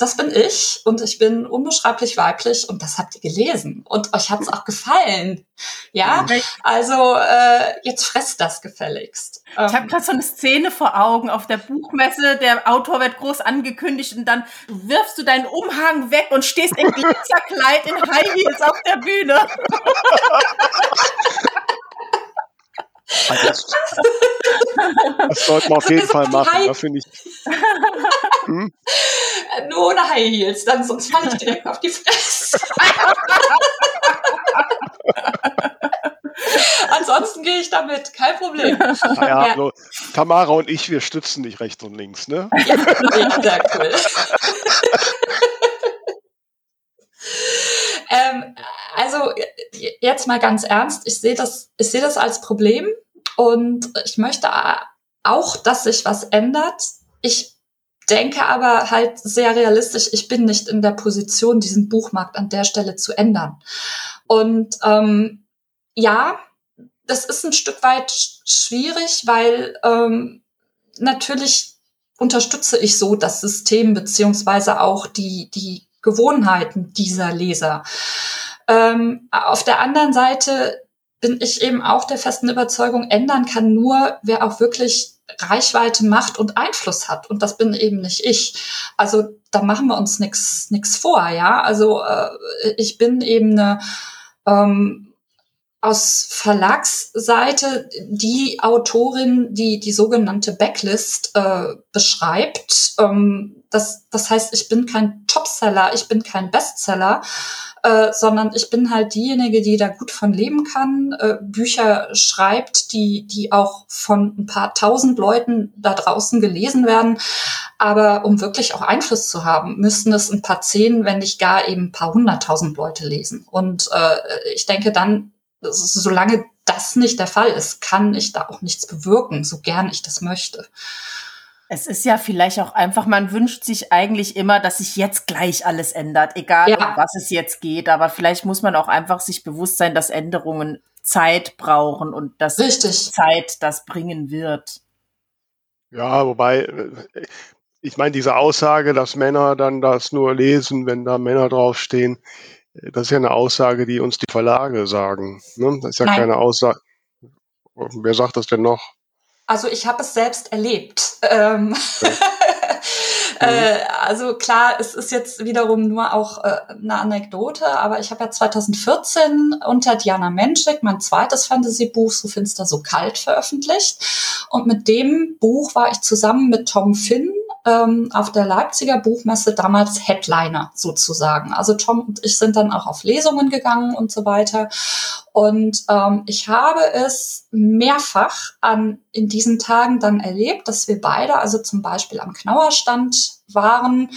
D: das bin ich und ich bin unbeschreiblich weiblich und das habt ihr gelesen und euch hat es auch gefallen. Ja, also äh, jetzt fresst das gefälligst.
B: Ich habe ähm, gerade so eine Szene vor Augen auf der Buchmesse. Der Autor wird groß angekündigt und dann wirfst du deinen Umhang weg und stehst in Glitzerkleid in High Heels auf der Bühne. <laughs>
A: Das, das sollte man auf jeden Fall machen, da finde ich.
D: Hm? Nur ohne High Heels, dann sonst falle ich direkt auf die Fresse. <laughs> Ansonsten gehe ich damit, kein Problem.
A: Naja, ja. also, Tamara und ich, wir stützen dich rechts und links, ne? Ja, ja cool.
D: Ähm, also jetzt mal ganz ernst, ich sehe das, ich sehe das als Problem und ich möchte auch, dass sich was ändert. Ich denke aber halt sehr realistisch, ich bin nicht in der Position, diesen Buchmarkt an der Stelle zu ändern. Und ähm, ja, das ist ein Stück weit schwierig, weil ähm, natürlich unterstütze ich so das System beziehungsweise auch die, die Gewohnheiten dieser Leser. Ähm, auf der anderen Seite bin ich eben auch der festen Überzeugung, ändern kann nur, wer auch wirklich Reichweite, Macht und Einfluss hat. Und das bin eben nicht ich. Also da machen wir uns nichts nix vor, ja. Also äh, ich bin eben eine ähm, aus Verlagsseite die Autorin, die die sogenannte Backlist äh, beschreibt. Ähm, das, das heißt, ich bin kein Topseller, ich bin kein Bestseller, äh, sondern ich bin halt diejenige, die da gut von leben kann, äh, Bücher schreibt, die, die auch von ein paar tausend Leuten da draußen gelesen werden. Aber um wirklich auch Einfluss zu haben, müssten es ein paar zehn, wenn nicht gar eben ein paar hunderttausend Leute lesen. Und äh, ich denke, dann solange das nicht der Fall ist, kann ich da auch nichts bewirken, so gern ich das möchte.
B: Es ist ja vielleicht auch einfach, man wünscht sich eigentlich immer, dass sich jetzt gleich alles ändert, egal ja. um was es jetzt geht. Aber vielleicht muss man auch einfach sich bewusst sein, dass Änderungen Zeit brauchen und dass
D: Richtig.
B: Zeit das bringen wird.
A: Ja, wobei, ich meine, diese Aussage, dass Männer dann das nur lesen, wenn da Männer draufstehen, das ist ja eine Aussage, die uns die Verlage sagen. Ne? Das ist ja Nein. keine Aussage. Wer sagt das denn noch?
D: Also ich habe es selbst erlebt. Ähm ja. <laughs> äh, also klar, es ist jetzt wiederum nur auch äh, eine Anekdote, aber ich habe ja 2014 unter Diana Menschik mein zweites Fantasy-Buch So finster, so kalt veröffentlicht. Und mit dem Buch war ich zusammen mit Tom Finn ähm, auf der Leipziger Buchmesse damals Headliner sozusagen. Also Tom und ich sind dann auch auf Lesungen gegangen und so weiter. Und ähm, ich habe es mehrfach an in diesen Tagen dann erlebt, dass wir beide, also zum Beispiel am Knauerstand waren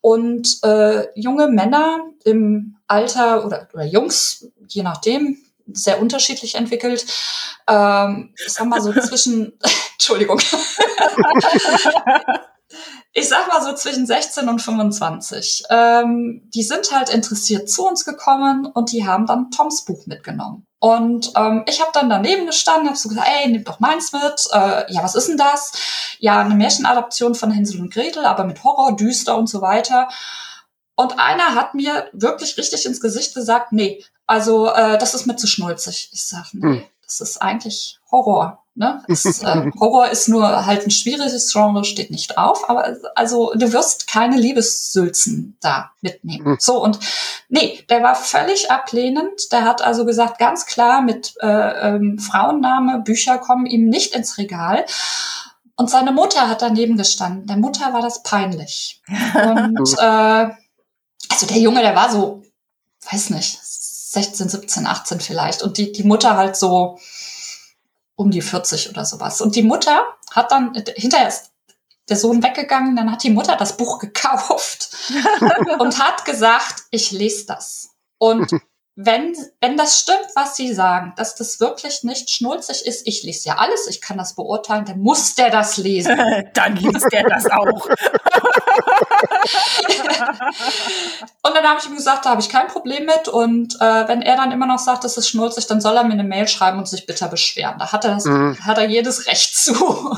D: und äh, junge Männer im Alter oder, oder Jungs, je nachdem, sehr unterschiedlich entwickelt. Ähm, ich sag mal so <laughs> zwischen, <laughs> Entschuldigung, <laughs> ich sag mal so zwischen 16 und 25. Ähm, die sind halt interessiert zu uns gekommen und die haben dann Toms Buch mitgenommen. Und ähm, ich habe dann daneben gestanden, habe so gesagt, ey, nimm doch meins mit. Äh, ja, was ist denn das? Ja, eine Märchenadaption von Hänsel und Gretel, aber mit Horror, düster und so weiter. Und einer hat mir wirklich richtig ins Gesicht gesagt, nee, also äh, das ist mir zu schnulzig. Ich sag, nee, hm. das ist eigentlich Horror. Ne? Es, äh, Horror ist nur halt ein schwieriges Genre, steht nicht drauf, aber also du wirst keine Liebessülzen da mitnehmen. Mhm. So und nee, der war völlig ablehnend. Der hat also gesagt ganz klar mit äh, ähm, Frauenname Bücher kommen ihm nicht ins Regal. Und seine Mutter hat daneben gestanden. Der Mutter war das peinlich. Und <laughs> äh, also der Junge, der war so, weiß nicht, 16, 17, 18 vielleicht. Und die, die Mutter halt so, um die 40 oder sowas. Und die Mutter hat dann, hinterher ist der Sohn weggegangen, dann hat die Mutter das Buch gekauft <laughs> und hat gesagt, ich lese das. Und <laughs> wenn, wenn das stimmt, was Sie sagen, dass das wirklich nicht schnulzig ist, ich lese ja alles, ich kann das beurteilen, dann muss der das lesen. <laughs>
B: dann liest der das auch. <laughs>
D: und dann habe ich ihm gesagt, da habe ich kein Problem mit. Und äh, wenn er dann immer noch sagt, das ist schnulzig, dann soll er mir eine Mail schreiben und sich bitter beschweren. Da hat er, das, mhm. hat er jedes Recht zu. <laughs>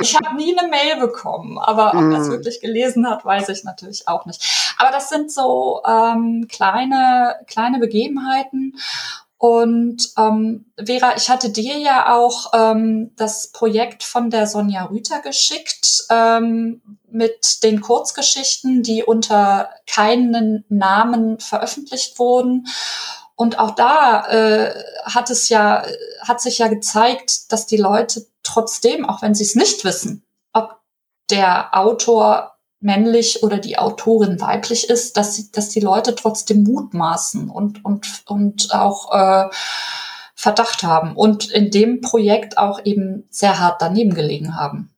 D: ich habe nie eine Mail bekommen, aber ob er es mhm. wirklich gelesen hat, weiß ich natürlich auch nicht. Aber das sind so ähm, kleine, kleine Begegnungen Gegebenheiten. Und ähm, Vera, ich hatte dir ja auch ähm, das Projekt von der Sonja Rüther geschickt ähm, mit den Kurzgeschichten, die unter keinen Namen veröffentlicht wurden. Und auch da äh, hat es ja, hat sich ja gezeigt, dass die Leute trotzdem, auch wenn sie es nicht wissen, ob der Autor männlich oder die Autorin weiblich ist, dass, sie, dass die Leute trotzdem mutmaßen und, und, und auch äh, Verdacht haben und in dem Projekt auch eben sehr hart daneben gelegen haben.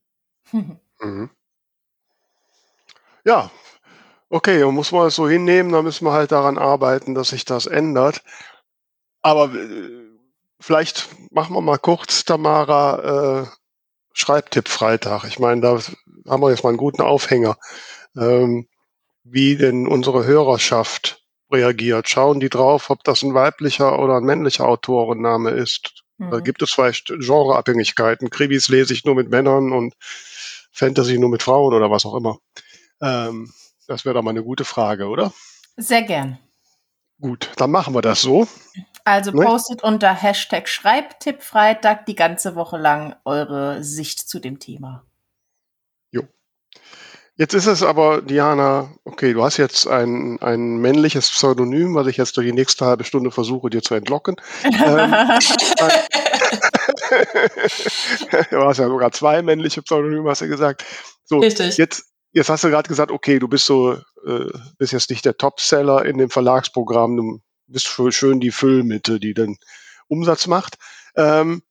D: <laughs>
A: Mhm. Ja, okay, muss man es so hinnehmen, dann müssen wir halt daran arbeiten, dass sich das ändert. Aber äh, vielleicht machen wir mal kurz, Tamara, äh, Schreibtipp Freitag. Ich meine, da haben wir jetzt mal einen guten Aufhänger, ähm, wie denn unsere Hörerschaft reagiert. Schauen die drauf, ob das ein weiblicher oder ein männlicher Autorenname ist. Mhm. Da gibt es vielleicht Genreabhängigkeiten. Krimis lese ich nur mit Männern und Fantasy nur mit Frauen oder was auch immer. Ähm, das wäre doch mal eine gute Frage, oder?
B: Sehr gern.
A: Gut, dann machen wir das so.
B: Also ne? postet unter Hashtag Schreibtippfreitag die ganze Woche lang eure Sicht zu dem Thema.
A: Jo. Jetzt ist es aber, Diana, okay, du hast jetzt ein, ein männliches Pseudonym, was ich jetzt durch die nächste halbe Stunde versuche, dir zu entlocken. ähm, <laughs> <laughs> du hast ja sogar zwei männliche Pseudonyme, hast du gesagt. So, Richtig. Jetzt, jetzt hast du gerade gesagt, okay, du bist so, äh, bist jetzt nicht der Topseller in dem Verlagsprogramm, du bist schön die Füllmitte, die den Umsatz macht. Ähm,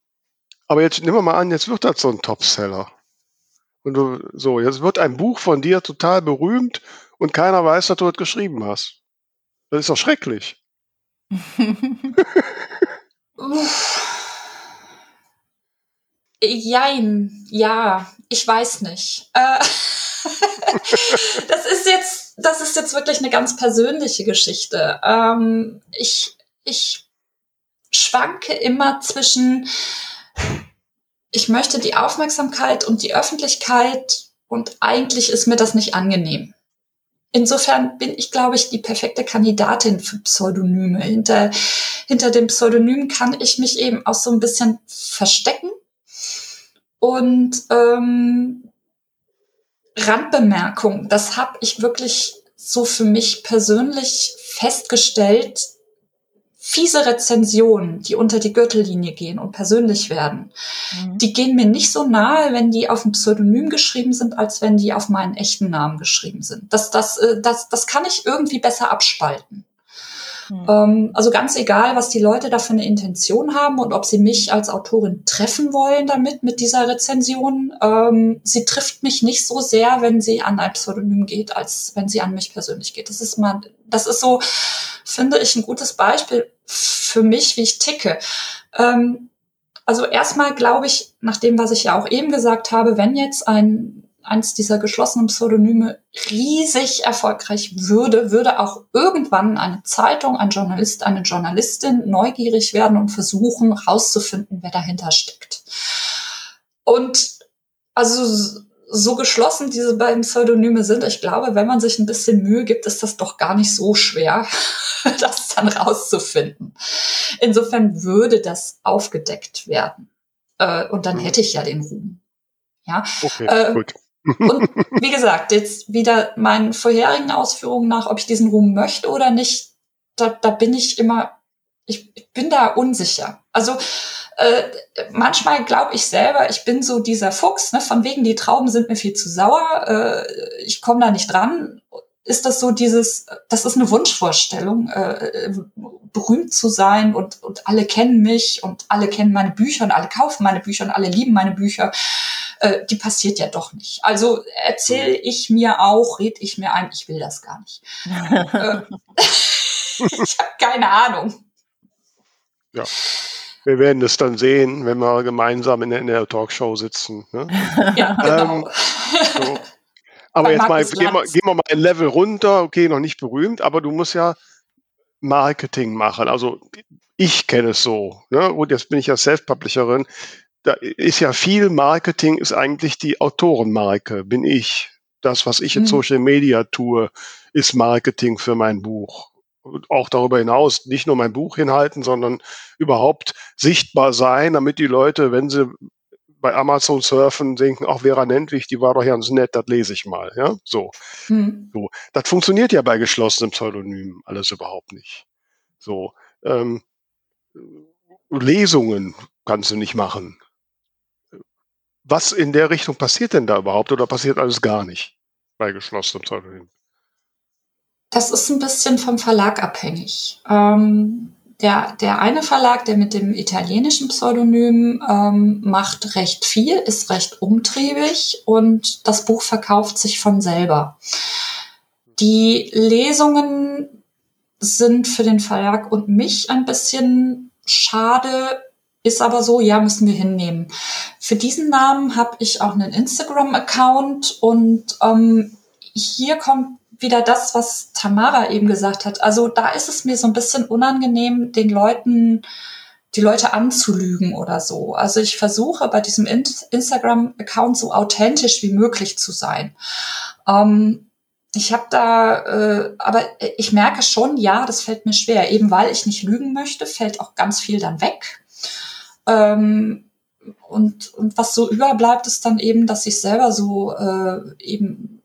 A: aber jetzt nehmen wir mal an, jetzt wird das so ein Topseller. Und du, so, jetzt wird ein Buch von dir total berühmt und keiner weiß, dass du das geschrieben hast. Das ist doch schrecklich. <laughs>
D: Jein, ja, ich weiß nicht. Äh, <laughs> das ist jetzt, das ist jetzt wirklich eine ganz persönliche Geschichte. Ähm, ich, ich schwanke immer zwischen, ich möchte die Aufmerksamkeit und die Öffentlichkeit und eigentlich ist mir das nicht angenehm. Insofern bin ich, glaube ich, die perfekte Kandidatin für Pseudonyme. Hinter, hinter dem Pseudonym kann ich mich eben auch so ein bisschen verstecken. Und ähm, Randbemerkung, das habe ich wirklich so für mich persönlich festgestellt, fiese Rezensionen, die unter die Gürtellinie gehen und persönlich werden, mhm. die gehen mir nicht so nahe, wenn die auf ein Pseudonym geschrieben sind, als wenn die auf meinen echten Namen geschrieben sind. Das, das, äh, das, das kann ich irgendwie besser abspalten. Mhm. Also ganz egal, was die Leute da für eine Intention haben und ob sie mich als Autorin treffen wollen damit, mit dieser Rezension. Ähm, sie trifft mich nicht so sehr, wenn sie an ein Pseudonym geht, als wenn sie an mich persönlich geht. Das ist mal, das ist so, finde ich, ein gutes Beispiel für mich, wie ich ticke. Ähm, also erstmal glaube ich, nach dem, was ich ja auch eben gesagt habe, wenn jetzt ein eins dieser geschlossenen Pseudonyme riesig erfolgreich würde, würde auch irgendwann eine Zeitung, ein Journalist, eine Journalistin neugierig werden und versuchen rauszufinden, wer dahinter steckt. Und also so geschlossen diese beiden Pseudonyme sind, ich glaube, wenn man sich ein bisschen Mühe gibt, ist das doch gar nicht so schwer, <laughs> das dann rauszufinden. Insofern würde das aufgedeckt werden. Äh, und dann mhm. hätte ich ja den Ruhm. Ja. Okay, äh, gut. Und wie gesagt, jetzt wieder meinen vorherigen Ausführungen nach, ob ich diesen Ruhm möchte oder nicht, da, da bin ich immer, ich, ich bin da unsicher. Also äh, manchmal glaube ich selber, ich bin so dieser Fuchs, ne, von wegen die Trauben sind mir viel zu sauer, äh, ich komme da nicht dran ist das so dieses, das ist eine Wunschvorstellung, äh, berühmt zu sein und, und alle kennen mich und alle kennen meine Bücher und alle kaufen meine Bücher und alle lieben meine Bücher. Äh, die passiert ja doch nicht. Also erzähle ich mir auch, red ich mir ein, ich will das gar nicht. <laughs> äh, <laughs> ich habe keine Ahnung.
A: Ja. Wir werden es dann sehen, wenn wir gemeinsam in der, in der Talkshow sitzen. Ne?
D: Ja, genau.
A: Ähm, so. <laughs> Aber jetzt mal, gehen wir, gehen wir mal ein Level runter. Okay, noch nicht berühmt, aber du musst ja Marketing machen. Also ich kenne es so. Ne? Gut, jetzt bin ich ja Self-Publisherin. Da ist ja viel Marketing, ist eigentlich die Autorenmarke, bin ich. Das, was ich in
D: Hm.
A: Social Media tue, ist Marketing für mein Buch. Und auch darüber hinaus nicht nur mein Buch hinhalten, sondern überhaupt sichtbar sein, damit die Leute, wenn sie bei Amazon surfen, denken, auch Vera Nentwich, die war doch ganz nett, das lese ich mal. Ja, so.
D: Hm.
A: So, das funktioniert ja bei geschlossenem Pseudonym alles überhaupt nicht. So, ähm, Lesungen kannst du nicht machen. Was in der Richtung passiert denn da überhaupt oder passiert alles gar nicht bei geschlossenem Pseudonym?
D: Das ist ein bisschen vom Verlag abhängig. Ähm, der, der eine Verlag, der mit dem italienischen Pseudonym ähm, macht recht viel, ist recht umtriebig und das Buch verkauft sich von selber. Die Lesungen sind für den Verlag und mich ein bisschen schade, ist aber so, ja, müssen wir hinnehmen. Für diesen Namen habe ich auch einen Instagram-Account und ähm, hier kommt wieder das, was Tamara eben gesagt hat. Also da ist es mir so ein bisschen unangenehm, den Leuten, die Leute anzulügen oder so. Also ich versuche bei diesem In Instagram-Account so authentisch wie möglich zu sein. Ähm, ich habe da, äh, aber ich merke schon, ja, das fällt mir schwer. Eben weil ich nicht lügen möchte, fällt auch ganz viel dann weg. Ähm, und, und was so überbleibt, ist dann eben, dass ich selber so äh, eben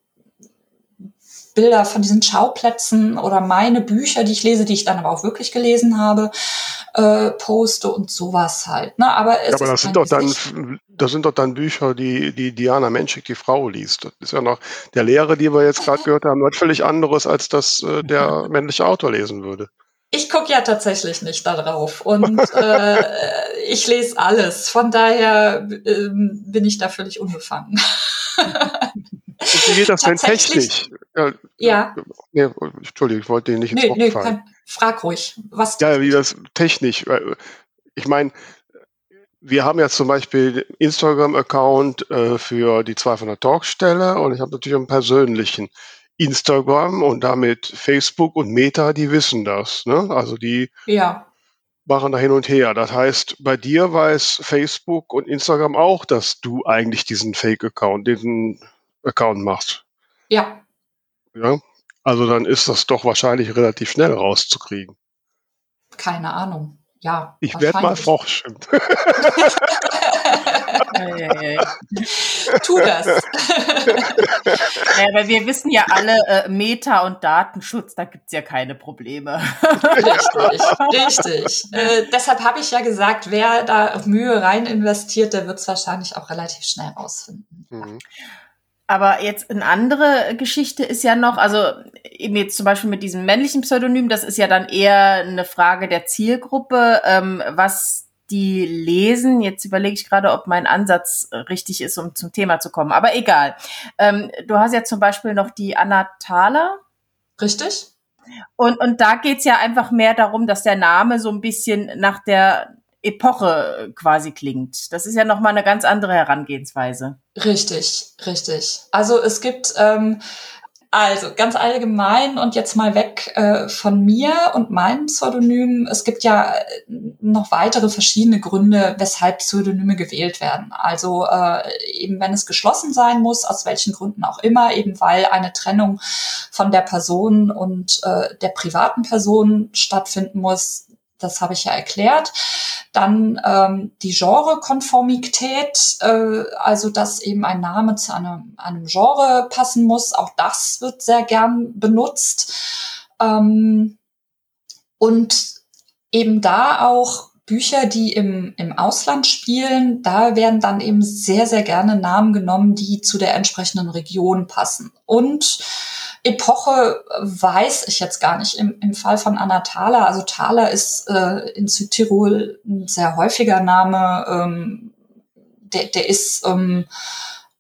D: Bilder von diesen Schauplätzen oder meine Bücher, die ich lese, die ich dann aber auch wirklich gelesen habe, äh, poste und sowas halt. Ne? Aber, es
A: Ja, aber das sind doch
D: eigentlich
A: dann, das sind doch dann Bücher, die, die Diana Menschik, die Frau, liest. Das ist ja noch der Lehre, die wir jetzt gerade gehört haben, was völlig anderes, als das äh, der männliche Autor lesen würde.
D: Ich gucke ja tatsächlich nicht darauf und <laughs> äh, ich lese alles. Von daher ähm, bin ich da völlig unbefangen.
A: Wie geht das denn technisch? Ja,
D: Ja,
A: nee, Entschuldigung, ich wollte dir nicht ins
D: nö,
A: Wort
D: nö,
A: fallen.
D: kann, frag ruhig. Was?
A: Ja, wie das technisch. weil, Ich meine, wir haben ja zum Beispiel Instagram-Account äh, für die zwei von der Talkstelle und ich habe natürlich einen persönlichen Instagram und damit Facebook und Meta, die wissen das. Ne? Also die
D: Ja,
A: machen da hin und her. Das heißt, bei dir weiß Facebook und Instagram auch, dass du eigentlich diesen Fake-Account, diesen Account machst.
D: ja.
A: Ja? Also dann ist das doch wahrscheinlich relativ schnell rauszukriegen.
D: Keine Ahnung. Ja.
A: Ich werde mal forschen. <laughs>
D: Tu das. <laughs>
B: Ja, aber wir wissen ja alle, äh, Meta- und Datenschutz, da gibt's ja keine Probleme.
D: richtig, richtig. Äh, deshalb habe ich ja gesagt, wer da Mühe rein investiert, der wird es wahrscheinlich auch relativ schnell rausfinden.
A: Mhm.
B: Aber jetzt eine andere Geschichte ist ja noch, also eben jetzt zum Beispiel mit diesem männlichen Pseudonym, das ist ja dann eher eine Frage der Zielgruppe, ähm, was die lesen. Jetzt überlege ich gerade, ob mein Ansatz richtig ist, um zum Thema zu kommen. Aber egal. Ähm, du hast ja zum Beispiel noch die Anna Thaler.
D: Richtig?
B: Und, und da geht's ja einfach mehr darum, dass der Name so ein bisschen nach der Epoche quasi klingt. Das ist ja nochmal eine ganz andere Herangehensweise.
D: Richtig, richtig. Also es gibt, ähm, also ganz allgemein und jetzt mal weg äh, von mir und meinem Pseudonym. Es gibt ja äh, noch weitere verschiedene Gründe, weshalb Pseudonyme gewählt werden. Also äh, eben wenn es geschlossen sein muss, aus welchen Gründen auch immer, eben weil eine Trennung von der Person und äh, der privaten Person stattfinden muss. Das habe ich ja erklärt. Dann ähm, die Genrekonformität, äh, also dass eben ein Name zu einem, einem Genre passen muss. Auch das wird sehr gern benutzt. Ähm, und eben da auch Bücher, die im, im Ausland spielen, da werden dann eben sehr, sehr gerne Namen genommen, die zu der entsprechenden Region passen. Und Epoche weiß ich jetzt gar nicht. Im, im Fall von Anna Thaler, also Thaler ist äh, in Südtirol ein sehr häufiger Name. Ähm, der, der ist ähm,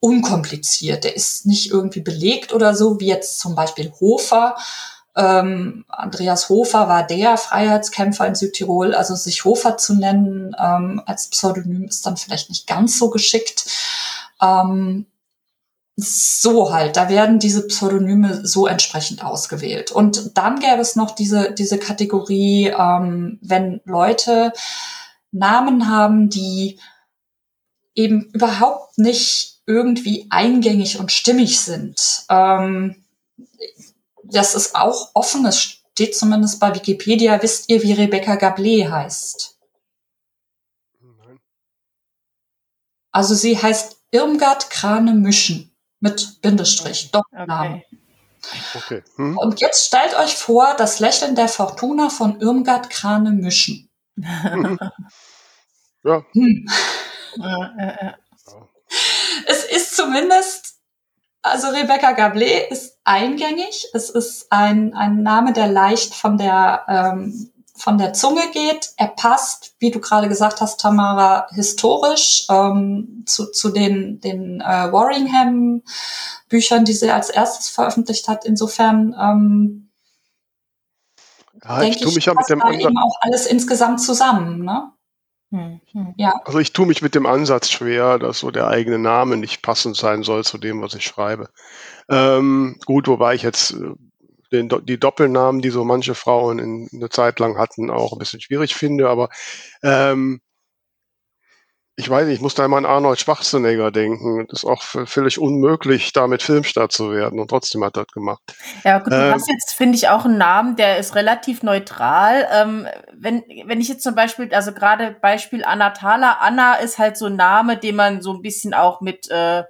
D: unkompliziert, der ist nicht irgendwie belegt oder so, wie jetzt zum Beispiel Hofer. Ähm, Andreas Hofer war der Freiheitskämpfer in Südtirol, also sich Hofer zu nennen ähm, als Pseudonym ist dann vielleicht nicht ganz so geschickt. Ähm, so halt, da werden diese Pseudonyme so entsprechend ausgewählt. Und dann gäbe es noch diese, diese Kategorie, ähm, wenn Leute Namen haben, die eben überhaupt nicht irgendwie eingängig und stimmig sind. Ähm, das ist auch offen, es steht zumindest bei Wikipedia. Wisst ihr, wie Rebecca Gablé heißt? Nein. Also sie heißt Irmgard Krane Mischen mit Bindestrich, Doppelnamen. Okay. Okay. Hm. Und jetzt stellt euch vor, das Lächeln der Fortuna von Irmgard Krane Mischen. <laughs> ja. Hm. Es ist zumindest, also Rebecca Gablé ist eingängig. Es ist ein, ein Name, der leicht von der ähm, von der Zunge geht. Er passt, wie du gerade gesagt hast, Tamara, historisch ähm, zu, zu den, den äh, Warringham-Büchern, die sie als erstes veröffentlicht hat. Insofern ähm,
A: ja, denke ich, tue mich ja mit dem
D: da eben auch alles insgesamt zusammen. Ne?
A: Hm, hm. Ja. Also ich tue mich mit dem Ansatz schwer, dass so der eigene Name nicht passend sein soll zu dem, was ich schreibe. Ähm, gut, wobei ich jetzt äh, den, die Doppelnamen, die so manche Frauen in, in eine Zeit lang hatten, auch ein bisschen schwierig finde. Aber ähm, ich weiß nicht, ich muss da immer an Arnold Schwarzenegger denken. Das ist auch völlig unmöglich, damit Filmstar zu werden. Und trotzdem hat er das gemacht.
B: Ja, gut, du ähm, hast jetzt, finde ich, auch einen Namen, der ist relativ neutral. Ähm, wenn, wenn ich jetzt zum Beispiel, also gerade Beispiel Anna Thaler, Anna ist halt so ein Name, den man so ein bisschen auch mit äh,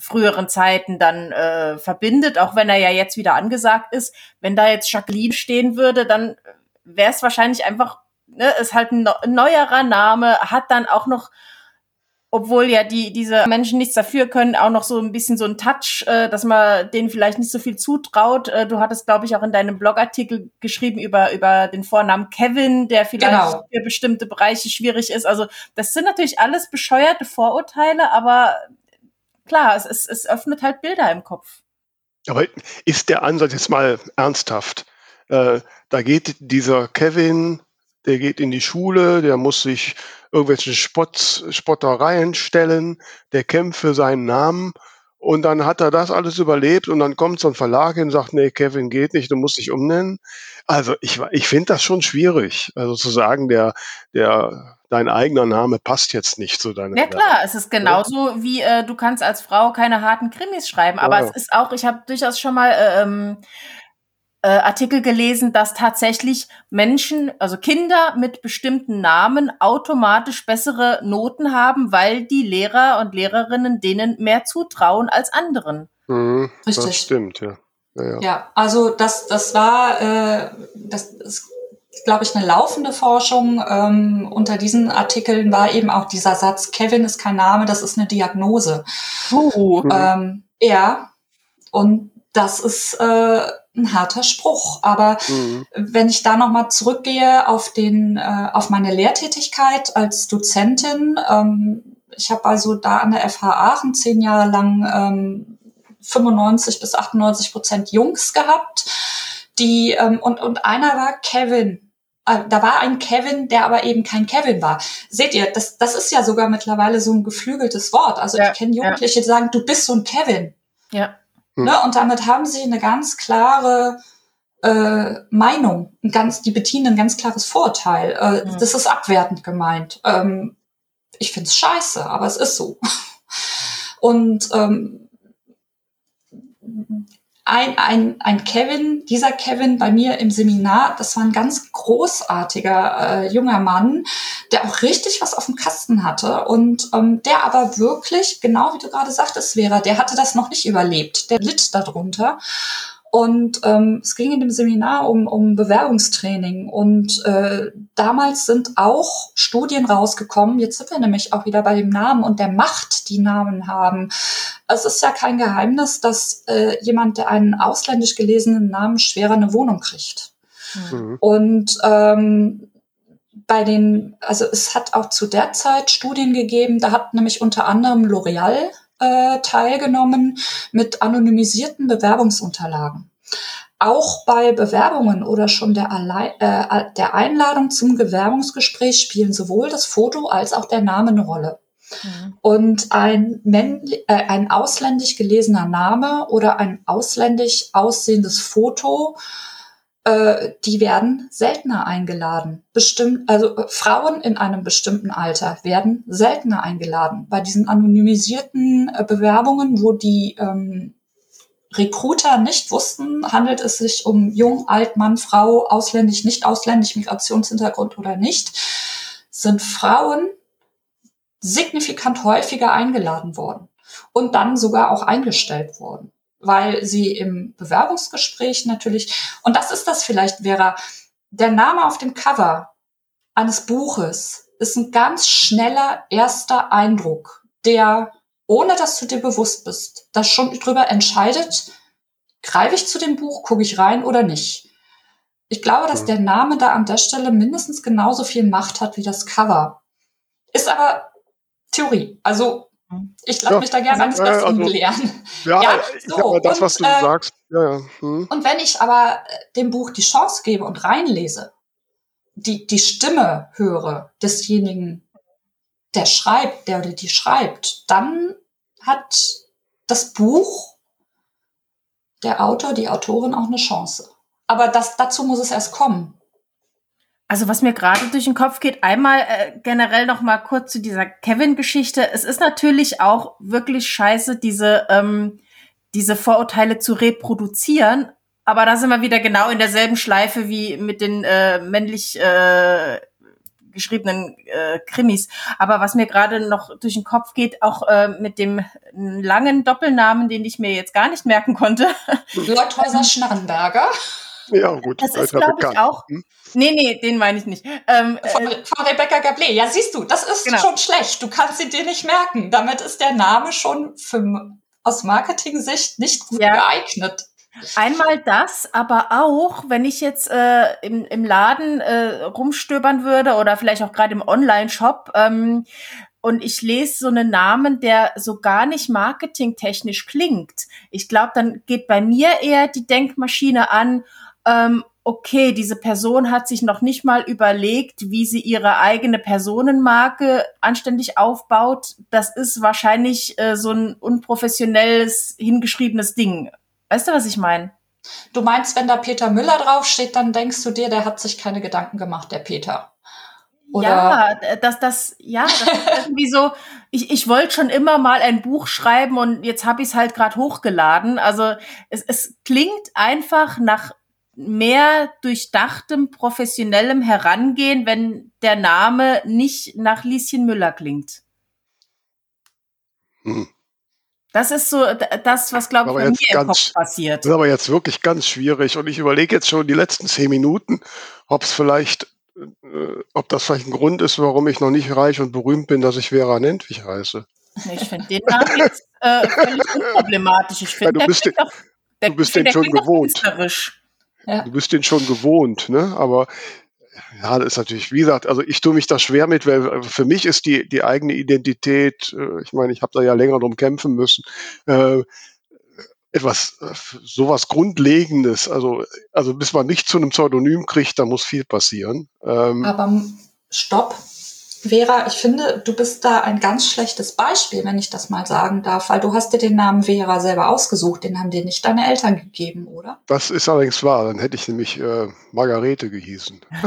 B: früheren Zeiten dann äh, verbindet, auch wenn er ja jetzt wieder angesagt ist. Wenn da jetzt Jacqueline stehen würde, dann wäre es wahrscheinlich einfach, ne, ist halt ein, ein neuerer Name, hat dann auch noch obwohl ja die diese Menschen nichts dafür können, auch noch so ein bisschen so ein Touch, äh, dass man denen vielleicht nicht so viel zutraut. Äh, du hattest, glaube ich, auch in deinem Blogartikel geschrieben über über den Vornamen Kevin, der vielleicht genau. für bestimmte Bereiche schwierig ist. Also das sind natürlich alles bescheuerte Vorurteile, aber klar, es, es, es öffnet halt Bilder im Kopf.
A: Aber ist der Ansatz jetzt mal ernsthaft? Äh, da geht dieser Kevin, der geht in die Schule, der muss sich irgendwelchen Spott, Spottereien stellen, der kämpft für seinen Namen und dann hat er das alles überlebt und dann kommt so ein Verlag und sagt, nee, Kevin geht nicht, du musst dich umnennen. Also ich, ich finde das schon schwierig. Also zu sagen, der, der, dein eigener Name passt jetzt nicht zu deiner.
B: Ja klar, es ist genauso wie äh, du kannst als Frau keine harten Krimis schreiben, aber ja. es ist auch, ich habe durchaus schon mal äh, ähm, äh, Artikel gelesen, dass tatsächlich Menschen, also Kinder mit bestimmten Namen automatisch bessere Noten haben, weil die Lehrer und Lehrerinnen denen mehr zutrauen als anderen.
A: Mhm, Richtig. Das stimmt, ja.
D: Ja, ja. ja, also das, das war, äh, das ist, glaube ich, eine laufende Forschung. Ähm, unter diesen Artikeln war eben auch dieser Satz, Kevin ist kein Name, das ist eine Diagnose. Uh. Ähm, ja, und das ist äh, ein harter Spruch. Aber mhm. wenn ich da nochmal zurückgehe auf den, äh, auf meine Lehrtätigkeit als Dozentin, ähm, ich habe also da an der FH Aachen zehn Jahre lang ähm, 95 bis 98 Prozent Jungs gehabt, die ähm, und und einer war Kevin. Äh, da war ein Kevin, der aber eben kein Kevin war. Seht ihr, das, das ist ja sogar mittlerweile so ein geflügeltes Wort. Also ja, ich kenne Jugendliche, ja. die sagen, du bist so ein Kevin. Ja. Hm. Ne? Und damit haben sie eine ganz klare äh, Meinung, ein ganz, die bedienen ein ganz klares Vorurteil. Äh, hm. Das ist abwertend gemeint. Ähm, ich find's scheiße, aber es ist so. <laughs> Und ähm, ein, ein, ein Kevin, dieser Kevin bei mir im Seminar, das war ein ganz großartiger äh, junger Mann, der auch richtig was auf dem Kasten hatte und ähm, der aber wirklich, genau wie du gerade sagtest, Vera, der hatte das noch nicht überlebt, der litt darunter und ähm, es ging in dem Seminar um, um Bewerbungstraining. Und äh, damals sind auch Studien rausgekommen. Jetzt sind wir nämlich auch wieder bei dem Namen und der Macht, die Namen haben. Es ist ja kein Geheimnis, dass äh, jemand, der einen ausländisch gelesenen Namen schwerer eine Wohnung kriegt. Mhm. Und ähm, bei den, also es hat auch zu der Zeit Studien gegeben, da hat nämlich unter anderem L'Oreal äh, teilgenommen mit anonymisierten Bewerbungsunterlagen. auch bei Bewerbungen oder schon der, Allein äh, der Einladung zum Bewerbungsgespräch spielen sowohl das Foto als auch der Name eine Rolle. Mhm. Und ein, äh, ein ausländisch gelesener Name oder ein ausländisch aussehendes Foto, äh, die werden seltener eingeladen. Bestimmt, also äh, Frauen in einem bestimmten Alter werden seltener eingeladen. Bei diesen anonymisierten äh, Bewerbungen, wo die ähm, Recruiter nicht wussten, handelt es sich um jung, alt, Mann, Frau, ausländisch, nicht ausländisch, Migrationshintergrund oder nicht, sind Frauen signifikant häufiger eingeladen worden und dann sogar auch eingestellt worden, weil sie im Bewerbungsgespräch natürlich, und das ist das vielleicht, Vera, der Name auf dem Cover eines Buches ist ein ganz schneller erster Eindruck, der, ohne dass du dir bewusst bist, das schon drüber entscheidet, greife ich zu dem Buch, gucke ich rein oder nicht. Ich glaube, dass der Name da an der Stelle mindestens genauso viel Macht hat wie das Cover. Ist aber Theorie. Also ich lasse ja, mich da gerne eines Besseren also, belehren.
A: Ja, ja so, das, und, was du äh, sagst. Ja, ja.
D: Hm. Und wenn ich aber äh, dem Buch die Chance gebe und reinlese, die, die Stimme höre desjenigen, der schreibt, der oder die schreibt, dann hat das Buch, der Autor, die Autorin auch eine Chance. Aber das, dazu muss es erst kommen.
B: Also was mir gerade durch den Kopf geht, einmal äh, generell noch mal kurz zu dieser Kevin-Geschichte. Es ist natürlich auch wirklich scheiße, diese ähm, diese Vorurteile zu reproduzieren. Aber da sind wir wieder genau in derselben Schleife wie mit den äh, männlich äh, geschriebenen äh, Krimis. Aber was mir gerade noch durch den Kopf geht, auch äh, mit dem langen Doppelnamen, den ich mir jetzt gar nicht merken konnte.
D: Leuthäuser <laughs> Schnarrenberger.
A: Ja, gut.
B: Das ist, glaube ich, auch. Hm? Nee, nee, den meine ich nicht. Ähm,
D: von, äh, von Rebecca Gablé. Ja, siehst du, das ist genau. schon schlecht. Du kannst sie dir nicht merken. Damit ist der Name schon für, aus Marketing-Sicht nicht gut ja. geeignet.
B: Einmal das, aber auch, wenn ich jetzt äh, im, im Laden äh, rumstöbern würde oder vielleicht auch gerade im Online-Shop ähm, und ich lese so einen Namen, der so gar nicht marketingtechnisch klingt. Ich glaube, dann geht bei mir eher die Denkmaschine an, ähm, okay, diese Person hat sich noch nicht mal überlegt, wie sie ihre eigene Personenmarke anständig aufbaut. Das ist wahrscheinlich äh, so ein unprofessionelles, hingeschriebenes Ding. Weißt du, was ich meine?
D: Du meinst, wenn da Peter Müller draufsteht, dann denkst du dir, der hat sich keine Gedanken gemacht, der Peter.
B: Oder ja, dass das, ja, das ist <laughs> irgendwie so, ich, ich wollte schon immer mal ein Buch schreiben und jetzt habe ich es halt gerade hochgeladen. Also es, es klingt einfach nach mehr durchdachtem, professionellem Herangehen, wenn der Name nicht nach Lieschen Müller klingt. Hm. Das ist so das, was, glaube ich, bei mir ganz, im Kopf passiert.
A: Das ist aber jetzt wirklich ganz schwierig. Und ich überlege jetzt schon die letzten zehn Minuten, ob es vielleicht, äh, ob das vielleicht ein Grund ist, warum ich noch nicht reich und berühmt bin, dass ich Vera Nentwich heiße.
B: Ich finde den Namen jetzt äh, völlig unproblematisch. Ich finde, ja,
A: du bist den, doch, der, du bist den schon gewohnt. Ja. Du bist den schon gewohnt, ne? Aber ja, das ist natürlich, wie gesagt, also ich tue mich da schwer mit, weil für mich ist die, die eigene Identität, äh, ich meine, ich habe da ja länger drum kämpfen müssen, äh, etwas, äh, sowas Grundlegendes. Also, also bis man nicht zu einem Pseudonym kriegt, da muss viel passieren.
D: Ähm, Aber stopp, Vera, ich finde, du bist da ein ganz schlechtes Beispiel, wenn ich das mal sagen darf, weil du hast dir den Namen Vera selber ausgesucht, den haben dir nicht deine Eltern gegeben, oder?
A: Das ist allerdings wahr, dann hätte ich nämlich äh, Margarete gehießen. <laughs>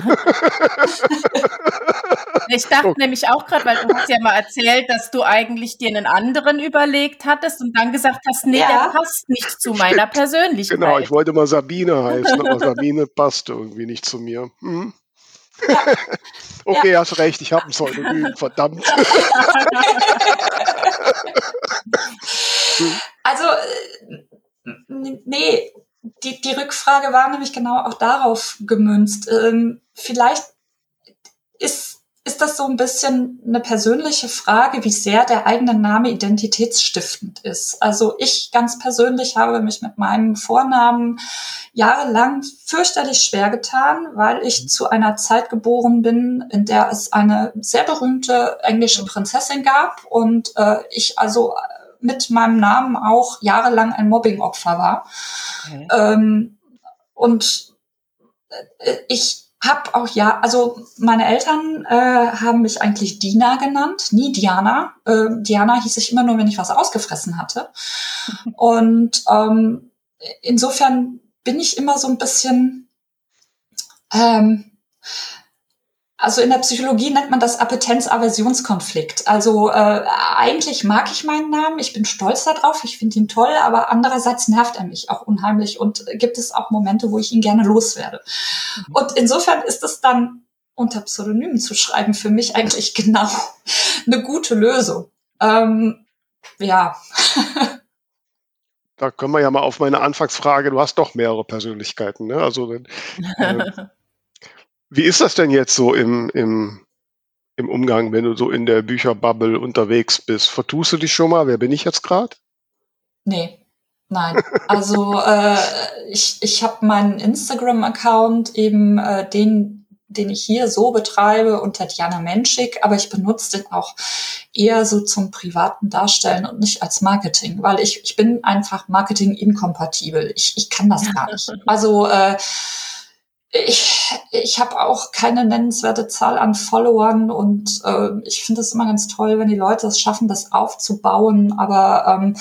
B: ich dachte okay. nämlich auch gerade, weil du hast ja mal erzählt, dass du eigentlich dir einen anderen überlegt hattest und dann gesagt hast, nee, ja. der passt nicht zu meiner Persönlichkeit.
A: Genau, ich wollte mal Sabine heißen, aber Sabine passt irgendwie nicht zu mir. Hm? Okay, ja. hast recht, ich habe ein Pseudonym, <laughs> verdammt.
D: also, äh, nee, die, die Rückfrage war nämlich genau auch darauf gemünzt. Ähm, vielleicht ist ist das so ein bisschen eine persönliche Frage, wie sehr der eigene Name identitätsstiftend ist. Also ich ganz persönlich habe mich mit meinem Vornamen jahrelang fürchterlich schwer getan, weil ich zu einer Zeit geboren bin, in der es eine sehr berühmte englische Prinzessin gab und äh, ich also mit meinem Namen auch jahrelang ein Mobbingopfer war. Okay. Ähm, und äh, ich habe auch ja, also meine Eltern äh, haben mich eigentlich Dina genannt, nie Diana. Äh, Diana hieß ich immer nur, wenn ich was ausgefressen hatte. <laughs> Und ähm, insofern bin ich immer so ein bisschen ähm, also in der Psychologie nennt man das Appetenz-Aversionskonflikt. Also äh, eigentlich mag ich meinen Namen, ich bin stolz darauf, ich finde ihn toll, aber andererseits nervt er mich auch unheimlich und gibt es auch Momente, wo ich ihn gerne loswerde. Und insofern ist es dann unter Pseudonymen zu schreiben für mich eigentlich <laughs> genau eine gute Lösung. Ähm, ja. <laughs>
A: da können wir ja mal auf meine Anfangsfrage, du hast doch mehrere Persönlichkeiten, ne? Also äh, <laughs> Wie ist das denn jetzt so im, im, im Umgang, wenn du so in der Bücherbubble unterwegs bist? Vertust du dich schon mal? Wer bin ich jetzt gerade?
D: Nee, nein. Also <laughs> äh, ich, ich habe meinen Instagram-Account eben äh, den, den ich hier so betreibe unter Diana Menschik, aber ich benutze den auch eher so zum privaten Darstellen und nicht als Marketing, weil ich, ich bin einfach Marketing inkompatibel. Ich, ich kann das gar nicht. <laughs> Also äh, ich, ich habe auch keine nennenswerte Zahl an Followern und äh, ich finde es immer ganz toll, wenn die Leute es schaffen, das aufzubauen. Aber ähm,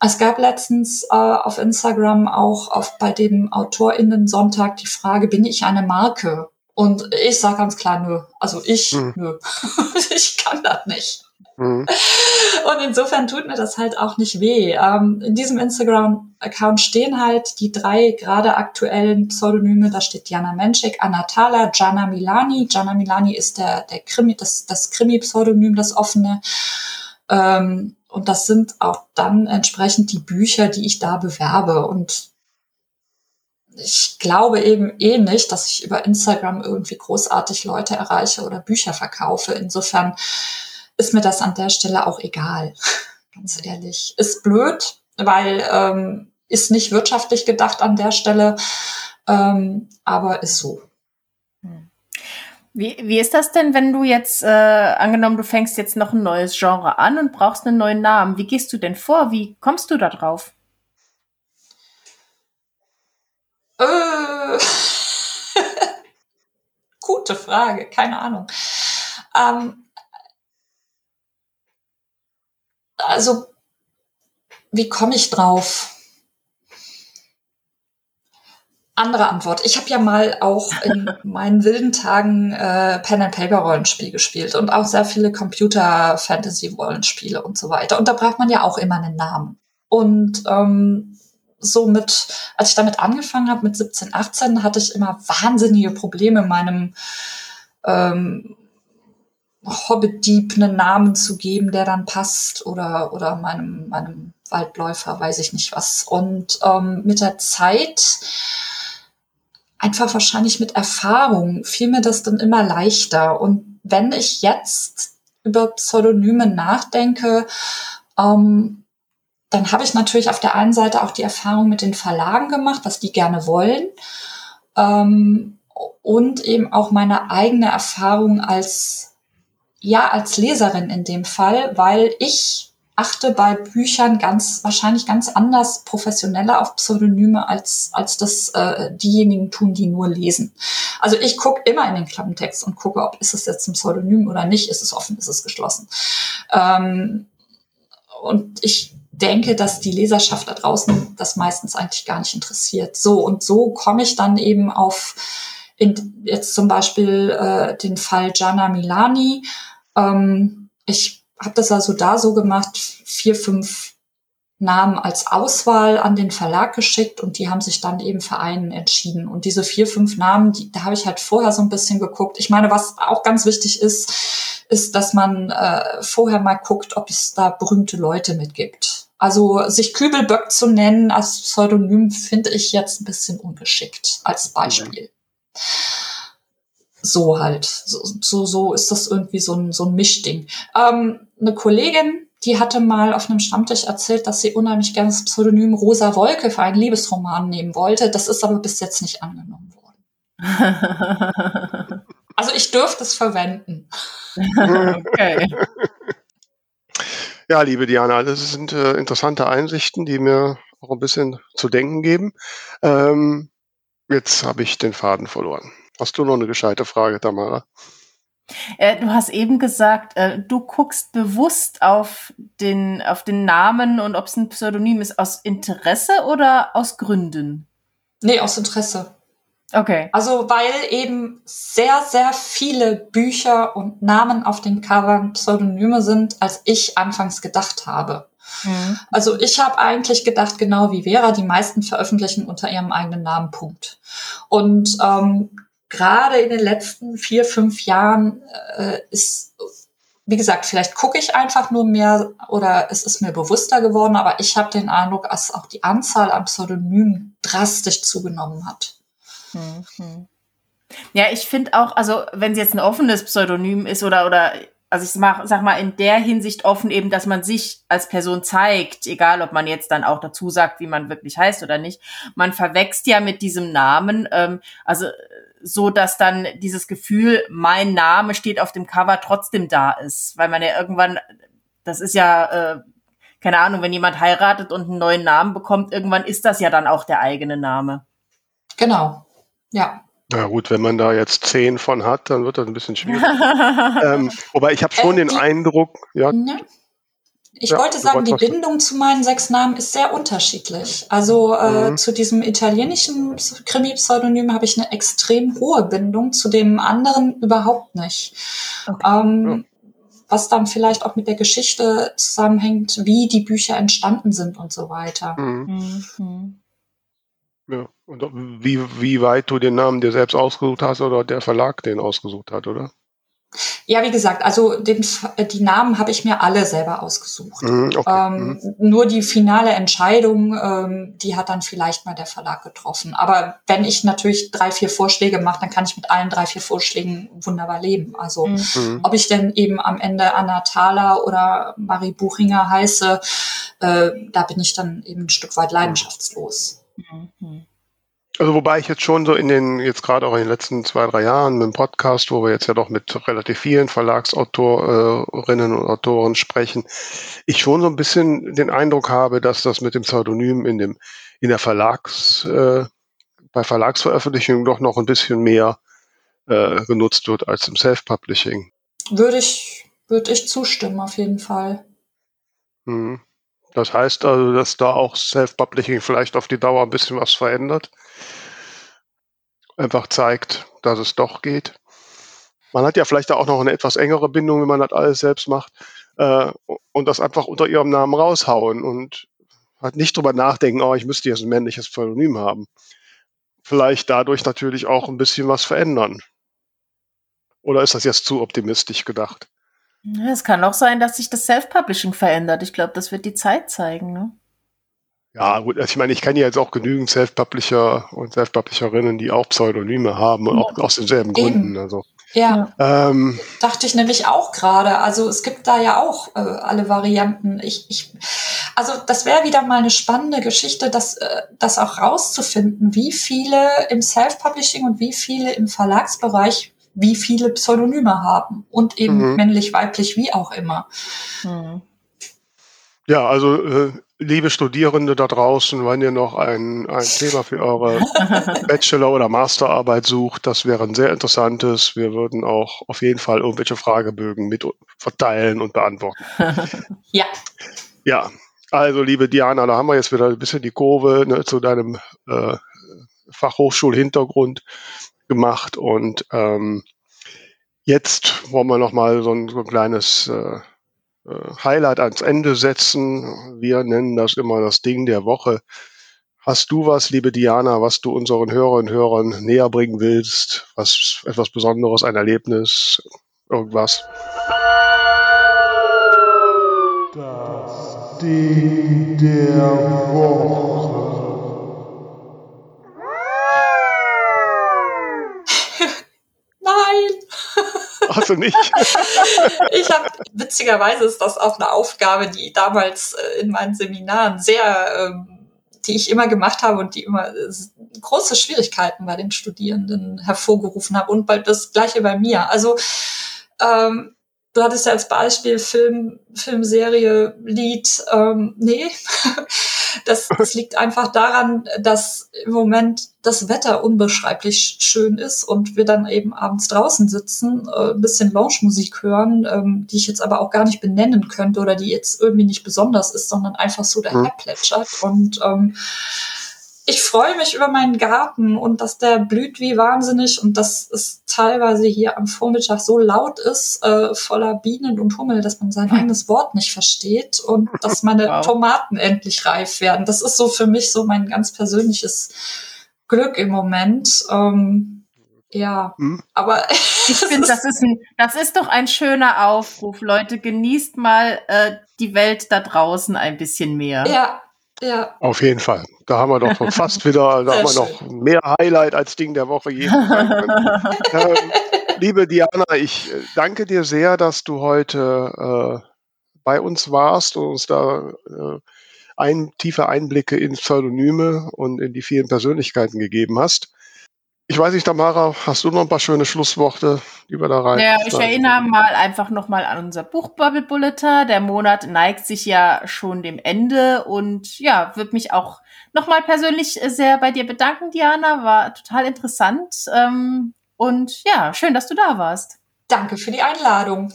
D: es gab letztens äh, auf Instagram auch auf, bei dem AutorInnen-Sonntag die Frage, bin ich eine Marke? Und ich sage ganz klar, nö. Also ich, hm. nö. <laughs> ich kann das nicht. Mhm. Und insofern tut mir das halt auch nicht weh. Ähm, in diesem Instagram-Account stehen halt die drei gerade aktuellen Pseudonyme. Da steht Diana Menschik, Anna Thaler, Gianna Milani. Gianna Milani ist der, der Krimi, das, das Krimi-Pseudonym, das offene. Ähm, und das sind auch dann entsprechend die Bücher, die ich da bewerbe. Und ich glaube eben eh nicht, dass ich über Instagram irgendwie großartig Leute erreiche oder Bücher verkaufe. Insofern ist mir das an der Stelle auch egal. <laughs> Ganz ehrlich. Ist blöd, weil ähm, ist nicht wirtschaftlich gedacht an der Stelle, ähm, aber ist so.
B: Wie, wie ist das denn, wenn du jetzt, äh, angenommen, du fängst jetzt noch ein neues Genre an und brauchst einen neuen Namen? Wie gehst du denn vor? Wie kommst du da drauf?
D: Äh, <laughs> gute Frage, keine Ahnung. Ähm, also, wie komme ich drauf? Andere Antwort. Ich habe ja mal auch in <laughs> meinen wilden Tagen äh, Pen and Paper Rollenspiel gespielt und auch sehr viele Computer Fantasy Rollenspiele und so weiter. Und da braucht man ja auch immer einen Namen. Und ähm, so mit, als ich damit angefangen habe mit 17, 18, hatte ich immer wahnsinnige Probleme, meinem ähm, Hobbit-Dieb einen Namen zu geben, der dann passt oder, oder meinem, meinem Waldläufer, weiß ich nicht was. Und ähm, mit der Zeit, einfach wahrscheinlich mit Erfahrung, fiel mir das dann immer leichter. Und wenn ich jetzt über Pseudonyme nachdenke, ähm, dann habe ich natürlich auf der einen Seite auch die Erfahrung mit den Verlagen gemacht, was die gerne wollen. Ähm, und eben auch meine eigene Erfahrung als ja als Leserin in dem Fall, weil ich achte bei Büchern ganz wahrscheinlich ganz anders professioneller auf Pseudonyme als als das äh, diejenigen tun, die nur lesen. Also ich gucke immer in den Klappentext und gucke, ob ist es jetzt ein Pseudonym oder nicht, ist es offen, ist es geschlossen. Ähm, und ich denke, dass die Leserschaft da draußen das meistens eigentlich gar nicht interessiert. So und so komme ich dann eben auf in, jetzt zum Beispiel äh, den Fall Gianna Milani ähm, ich habe das also da so gemacht, vier, fünf Namen als Auswahl an den Verlag geschickt und die haben sich dann eben für einen entschieden. Und diese vier, fünf Namen, die, da habe ich halt vorher so ein bisschen geguckt. Ich meine, was auch ganz wichtig ist, ist, dass man äh, vorher mal guckt, ob es da berühmte Leute mitgibt. Also sich Kübelböck zu nennen als Pseudonym finde ich jetzt ein bisschen ungeschickt als Beispiel. Mhm so halt. So, so, so ist das irgendwie so ein, so ein Mischding. Ähm, eine Kollegin, die hatte mal auf einem Stammtisch erzählt, dass sie unheimlich gerne das Pseudonym Rosa Wolke für einen Liebesroman nehmen wollte. Das ist aber bis jetzt nicht angenommen worden. <laughs> also ich dürfte es verwenden. okay.
A: Ja, liebe Diana, das sind äh, interessante Einsichten, die mir auch ein bisschen zu denken geben. Ähm, Jetzt habe ich den Faden verloren. Hast du noch eine gescheite Frage, Tamara?
B: Äh, du hast eben gesagt, äh, du guckst bewusst auf den, auf den Namen und ob es ein Pseudonym ist, aus Interesse oder aus Gründen?
D: Nee, aus Interesse.
B: Okay.
D: Also weil eben sehr, sehr viele Bücher und Namen auf den Covern Pseudonyme sind, als ich anfangs gedacht habe. Mhm. Also ich habe eigentlich gedacht, genau wie Vera, die meisten veröffentlichen unter ihrem eigenen Namen Punkt. Und ähm, gerade in den letzten vier, fünf Jahren äh, ist, wie gesagt, vielleicht gucke ich einfach nur mehr oder es ist mir bewusster geworden, aber ich habe den Eindruck, dass auch die Anzahl an Pseudonymen drastisch zugenommen hat.
B: Mhm. Ja, ich finde auch, also wenn es jetzt ein offenes Pseudonym ist oder oder also ich mach, sag mal in der Hinsicht offen eben, dass man sich als Person zeigt, egal ob man jetzt dann auch dazu sagt, wie man wirklich heißt oder nicht. Man verwächst ja mit diesem Namen, ähm, also so, dass dann dieses Gefühl, mein Name steht auf dem Cover trotzdem da ist, weil man ja irgendwann, das ist ja äh, keine Ahnung, wenn jemand heiratet und einen neuen Namen bekommt, irgendwann ist das ja dann auch der eigene Name.
D: Genau. Ja.
A: Na gut, wenn man da jetzt zehn von hat, dann wird das ein bisschen schwierig. <laughs> ähm, wobei ich habe schon äh, den Eindruck, ja. Ne?
D: Ich ja, wollte sagen, die Bindung zu meinen sechs Namen ist sehr unterschiedlich. Also äh, mhm. zu diesem italienischen Krimi-Pseudonym habe ich eine extrem hohe Bindung, zu dem anderen überhaupt nicht. Okay. Ähm, ja. Was dann vielleicht auch mit der Geschichte zusammenhängt, wie die Bücher entstanden sind und so weiter. Mhm. Mhm.
A: Ja, und wie, wie weit du den Namen dir selbst ausgesucht hast oder der Verlag den ausgesucht hat, oder?
D: Ja, wie gesagt, also den, die Namen habe ich mir alle selber ausgesucht. Mhm, okay. ähm, mhm. Nur die finale Entscheidung, ähm, die hat dann vielleicht mal der Verlag getroffen. Aber wenn ich natürlich drei, vier Vorschläge mache, dann kann ich mit allen drei, vier Vorschlägen wunderbar leben. Also mhm. mhm. ob ich denn eben am Ende Anna Thaler oder Marie Buchinger heiße, äh, da bin ich dann eben ein Stück weit leidenschaftslos. Mhm.
A: Also wobei ich jetzt schon so in den, jetzt gerade auch in den letzten zwei, drei Jahren mit dem Podcast, wo wir jetzt ja doch mit relativ vielen Verlagsautorinnen und Autoren sprechen, ich schon so ein bisschen den Eindruck habe, dass das mit dem Pseudonym in dem, in der Verlags, äh, bei Verlagsveröffentlichungen doch noch ein bisschen mehr äh, genutzt wird als im Self-Publishing.
D: Würde ich, würde ich zustimmen, auf jeden Fall.
A: Mhm. Das heißt also, dass da auch Self-Publishing vielleicht auf die Dauer ein bisschen was verändert. Einfach zeigt, dass es doch geht. Man hat ja vielleicht auch noch eine etwas engere Bindung, wenn man das alles selbst macht. Äh, und das einfach unter ihrem Namen raushauen und halt nicht drüber nachdenken, oh, ich müsste jetzt ein männliches Pseudonym haben. Vielleicht dadurch natürlich auch ein bisschen was verändern. Oder ist das jetzt zu optimistisch gedacht?
B: Es kann auch sein, dass sich das Self-Publishing verändert. Ich glaube, das wird die Zeit zeigen. Ne?
A: Ja, gut, also ich meine, ich kenne ja jetzt auch genügend Self-Publisher und Self-Publisherinnen, die auch Pseudonyme haben und auch aus denselben Eben. Gründen. Also.
D: Ja, ähm, dachte ich nämlich auch gerade. Also es gibt da ja auch äh, alle Varianten. Ich, ich, also das wäre wieder mal eine spannende Geschichte, das, äh, das auch rauszufinden, wie viele im Self-Publishing und wie viele im Verlagsbereich wie viele Pseudonyme haben und eben mhm. männlich, weiblich, wie auch immer. Mhm.
A: Ja, also äh, liebe Studierende da draußen, wenn ihr noch ein, ein Thema für eure <laughs> Bachelor- oder Masterarbeit sucht, das wäre ein sehr interessantes. Wir würden auch auf jeden Fall irgendwelche Fragebögen mit verteilen und beantworten. <laughs>
D: ja.
A: Ja, also liebe Diana, da haben wir jetzt wieder ein bisschen die Kurve ne, zu deinem äh, Fachhochschulhintergrund gemacht und ähm, jetzt wollen wir noch mal so ein, so ein kleines äh, äh, Highlight ans Ende setzen. Wir nennen das immer das Ding der Woche. Hast du was, liebe Diana, was du unseren Hörerinnen und Hörern näher bringen willst? Was etwas Besonderes, ein Erlebnis, irgendwas?
E: Das Ding der Woche.
A: Hast du nicht? <laughs>
D: ich habe, witzigerweise ist das auch eine Aufgabe, die damals äh, in meinen Seminaren sehr, ähm, die ich immer gemacht habe und die immer äh, große Schwierigkeiten bei den Studierenden hervorgerufen habe und das gleiche bei mir. Also ähm, du hattest ja als Beispiel Film, Filmserie, Lied, ähm, nee. <laughs> Das, das liegt einfach daran, dass im Moment das Wetter unbeschreiblich schön ist und wir dann eben abends draußen sitzen, äh, ein bisschen Lounge-Musik hören, ähm, die ich jetzt aber auch gar nicht benennen könnte oder die jetzt irgendwie nicht besonders ist, sondern einfach so daher plätschert. Und ähm, ich freue mich über meinen Garten und dass der blüht wie wahnsinnig und dass es teilweise hier am Vormittag so laut ist, äh, voller Bienen und Hummel, dass man sein eigenes Wort nicht versteht und dass meine <laughs> wow. Tomaten endlich reif werden. Das ist so für mich so mein ganz persönliches Glück im Moment. Ähm, ja, hm. aber <laughs>
B: ich finde, das ist ein, das ist doch ein schöner Aufruf, Leute. Genießt mal äh, die Welt da draußen ein bisschen mehr.
D: Ja, ja.
A: Auf jeden Fall. Da haben wir doch fast wieder, da <laughs> haben wir noch mehr Highlight als Ding der Woche je. <laughs> ähm, liebe Diana, ich äh, danke dir sehr, dass du heute äh, bei uns warst und uns da äh, ein, tiefe Einblicke in Pseudonyme und in die vielen Persönlichkeiten gegeben hast. Ich weiß nicht, Tamara, hast du noch ein paar schöne Schlussworte, die wir da rein?
B: Ja, ich erinnere mal einfach nochmal an unser Buchbubble Bulletin. Der Monat neigt sich ja schon dem Ende und ja, würde mich auch nochmal persönlich sehr bei dir bedanken, Diana. War total interessant. Ähm, und ja, schön, dass du da warst.
D: Danke für die Einladung.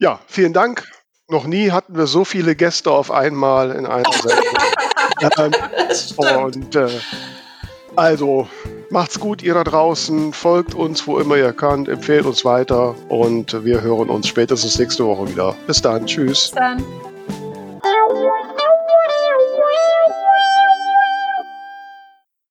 A: Ja, vielen Dank. Noch nie hatten wir so viele Gäste auf einmal in einer <laughs> Sendung. ähm, und äh, also macht's gut, ihr da draußen. Folgt uns, wo immer ihr könnt. Empfehlt uns weiter. Und wir hören uns spätestens nächste Woche wieder. Bis dann. Tschüss. Bis dann.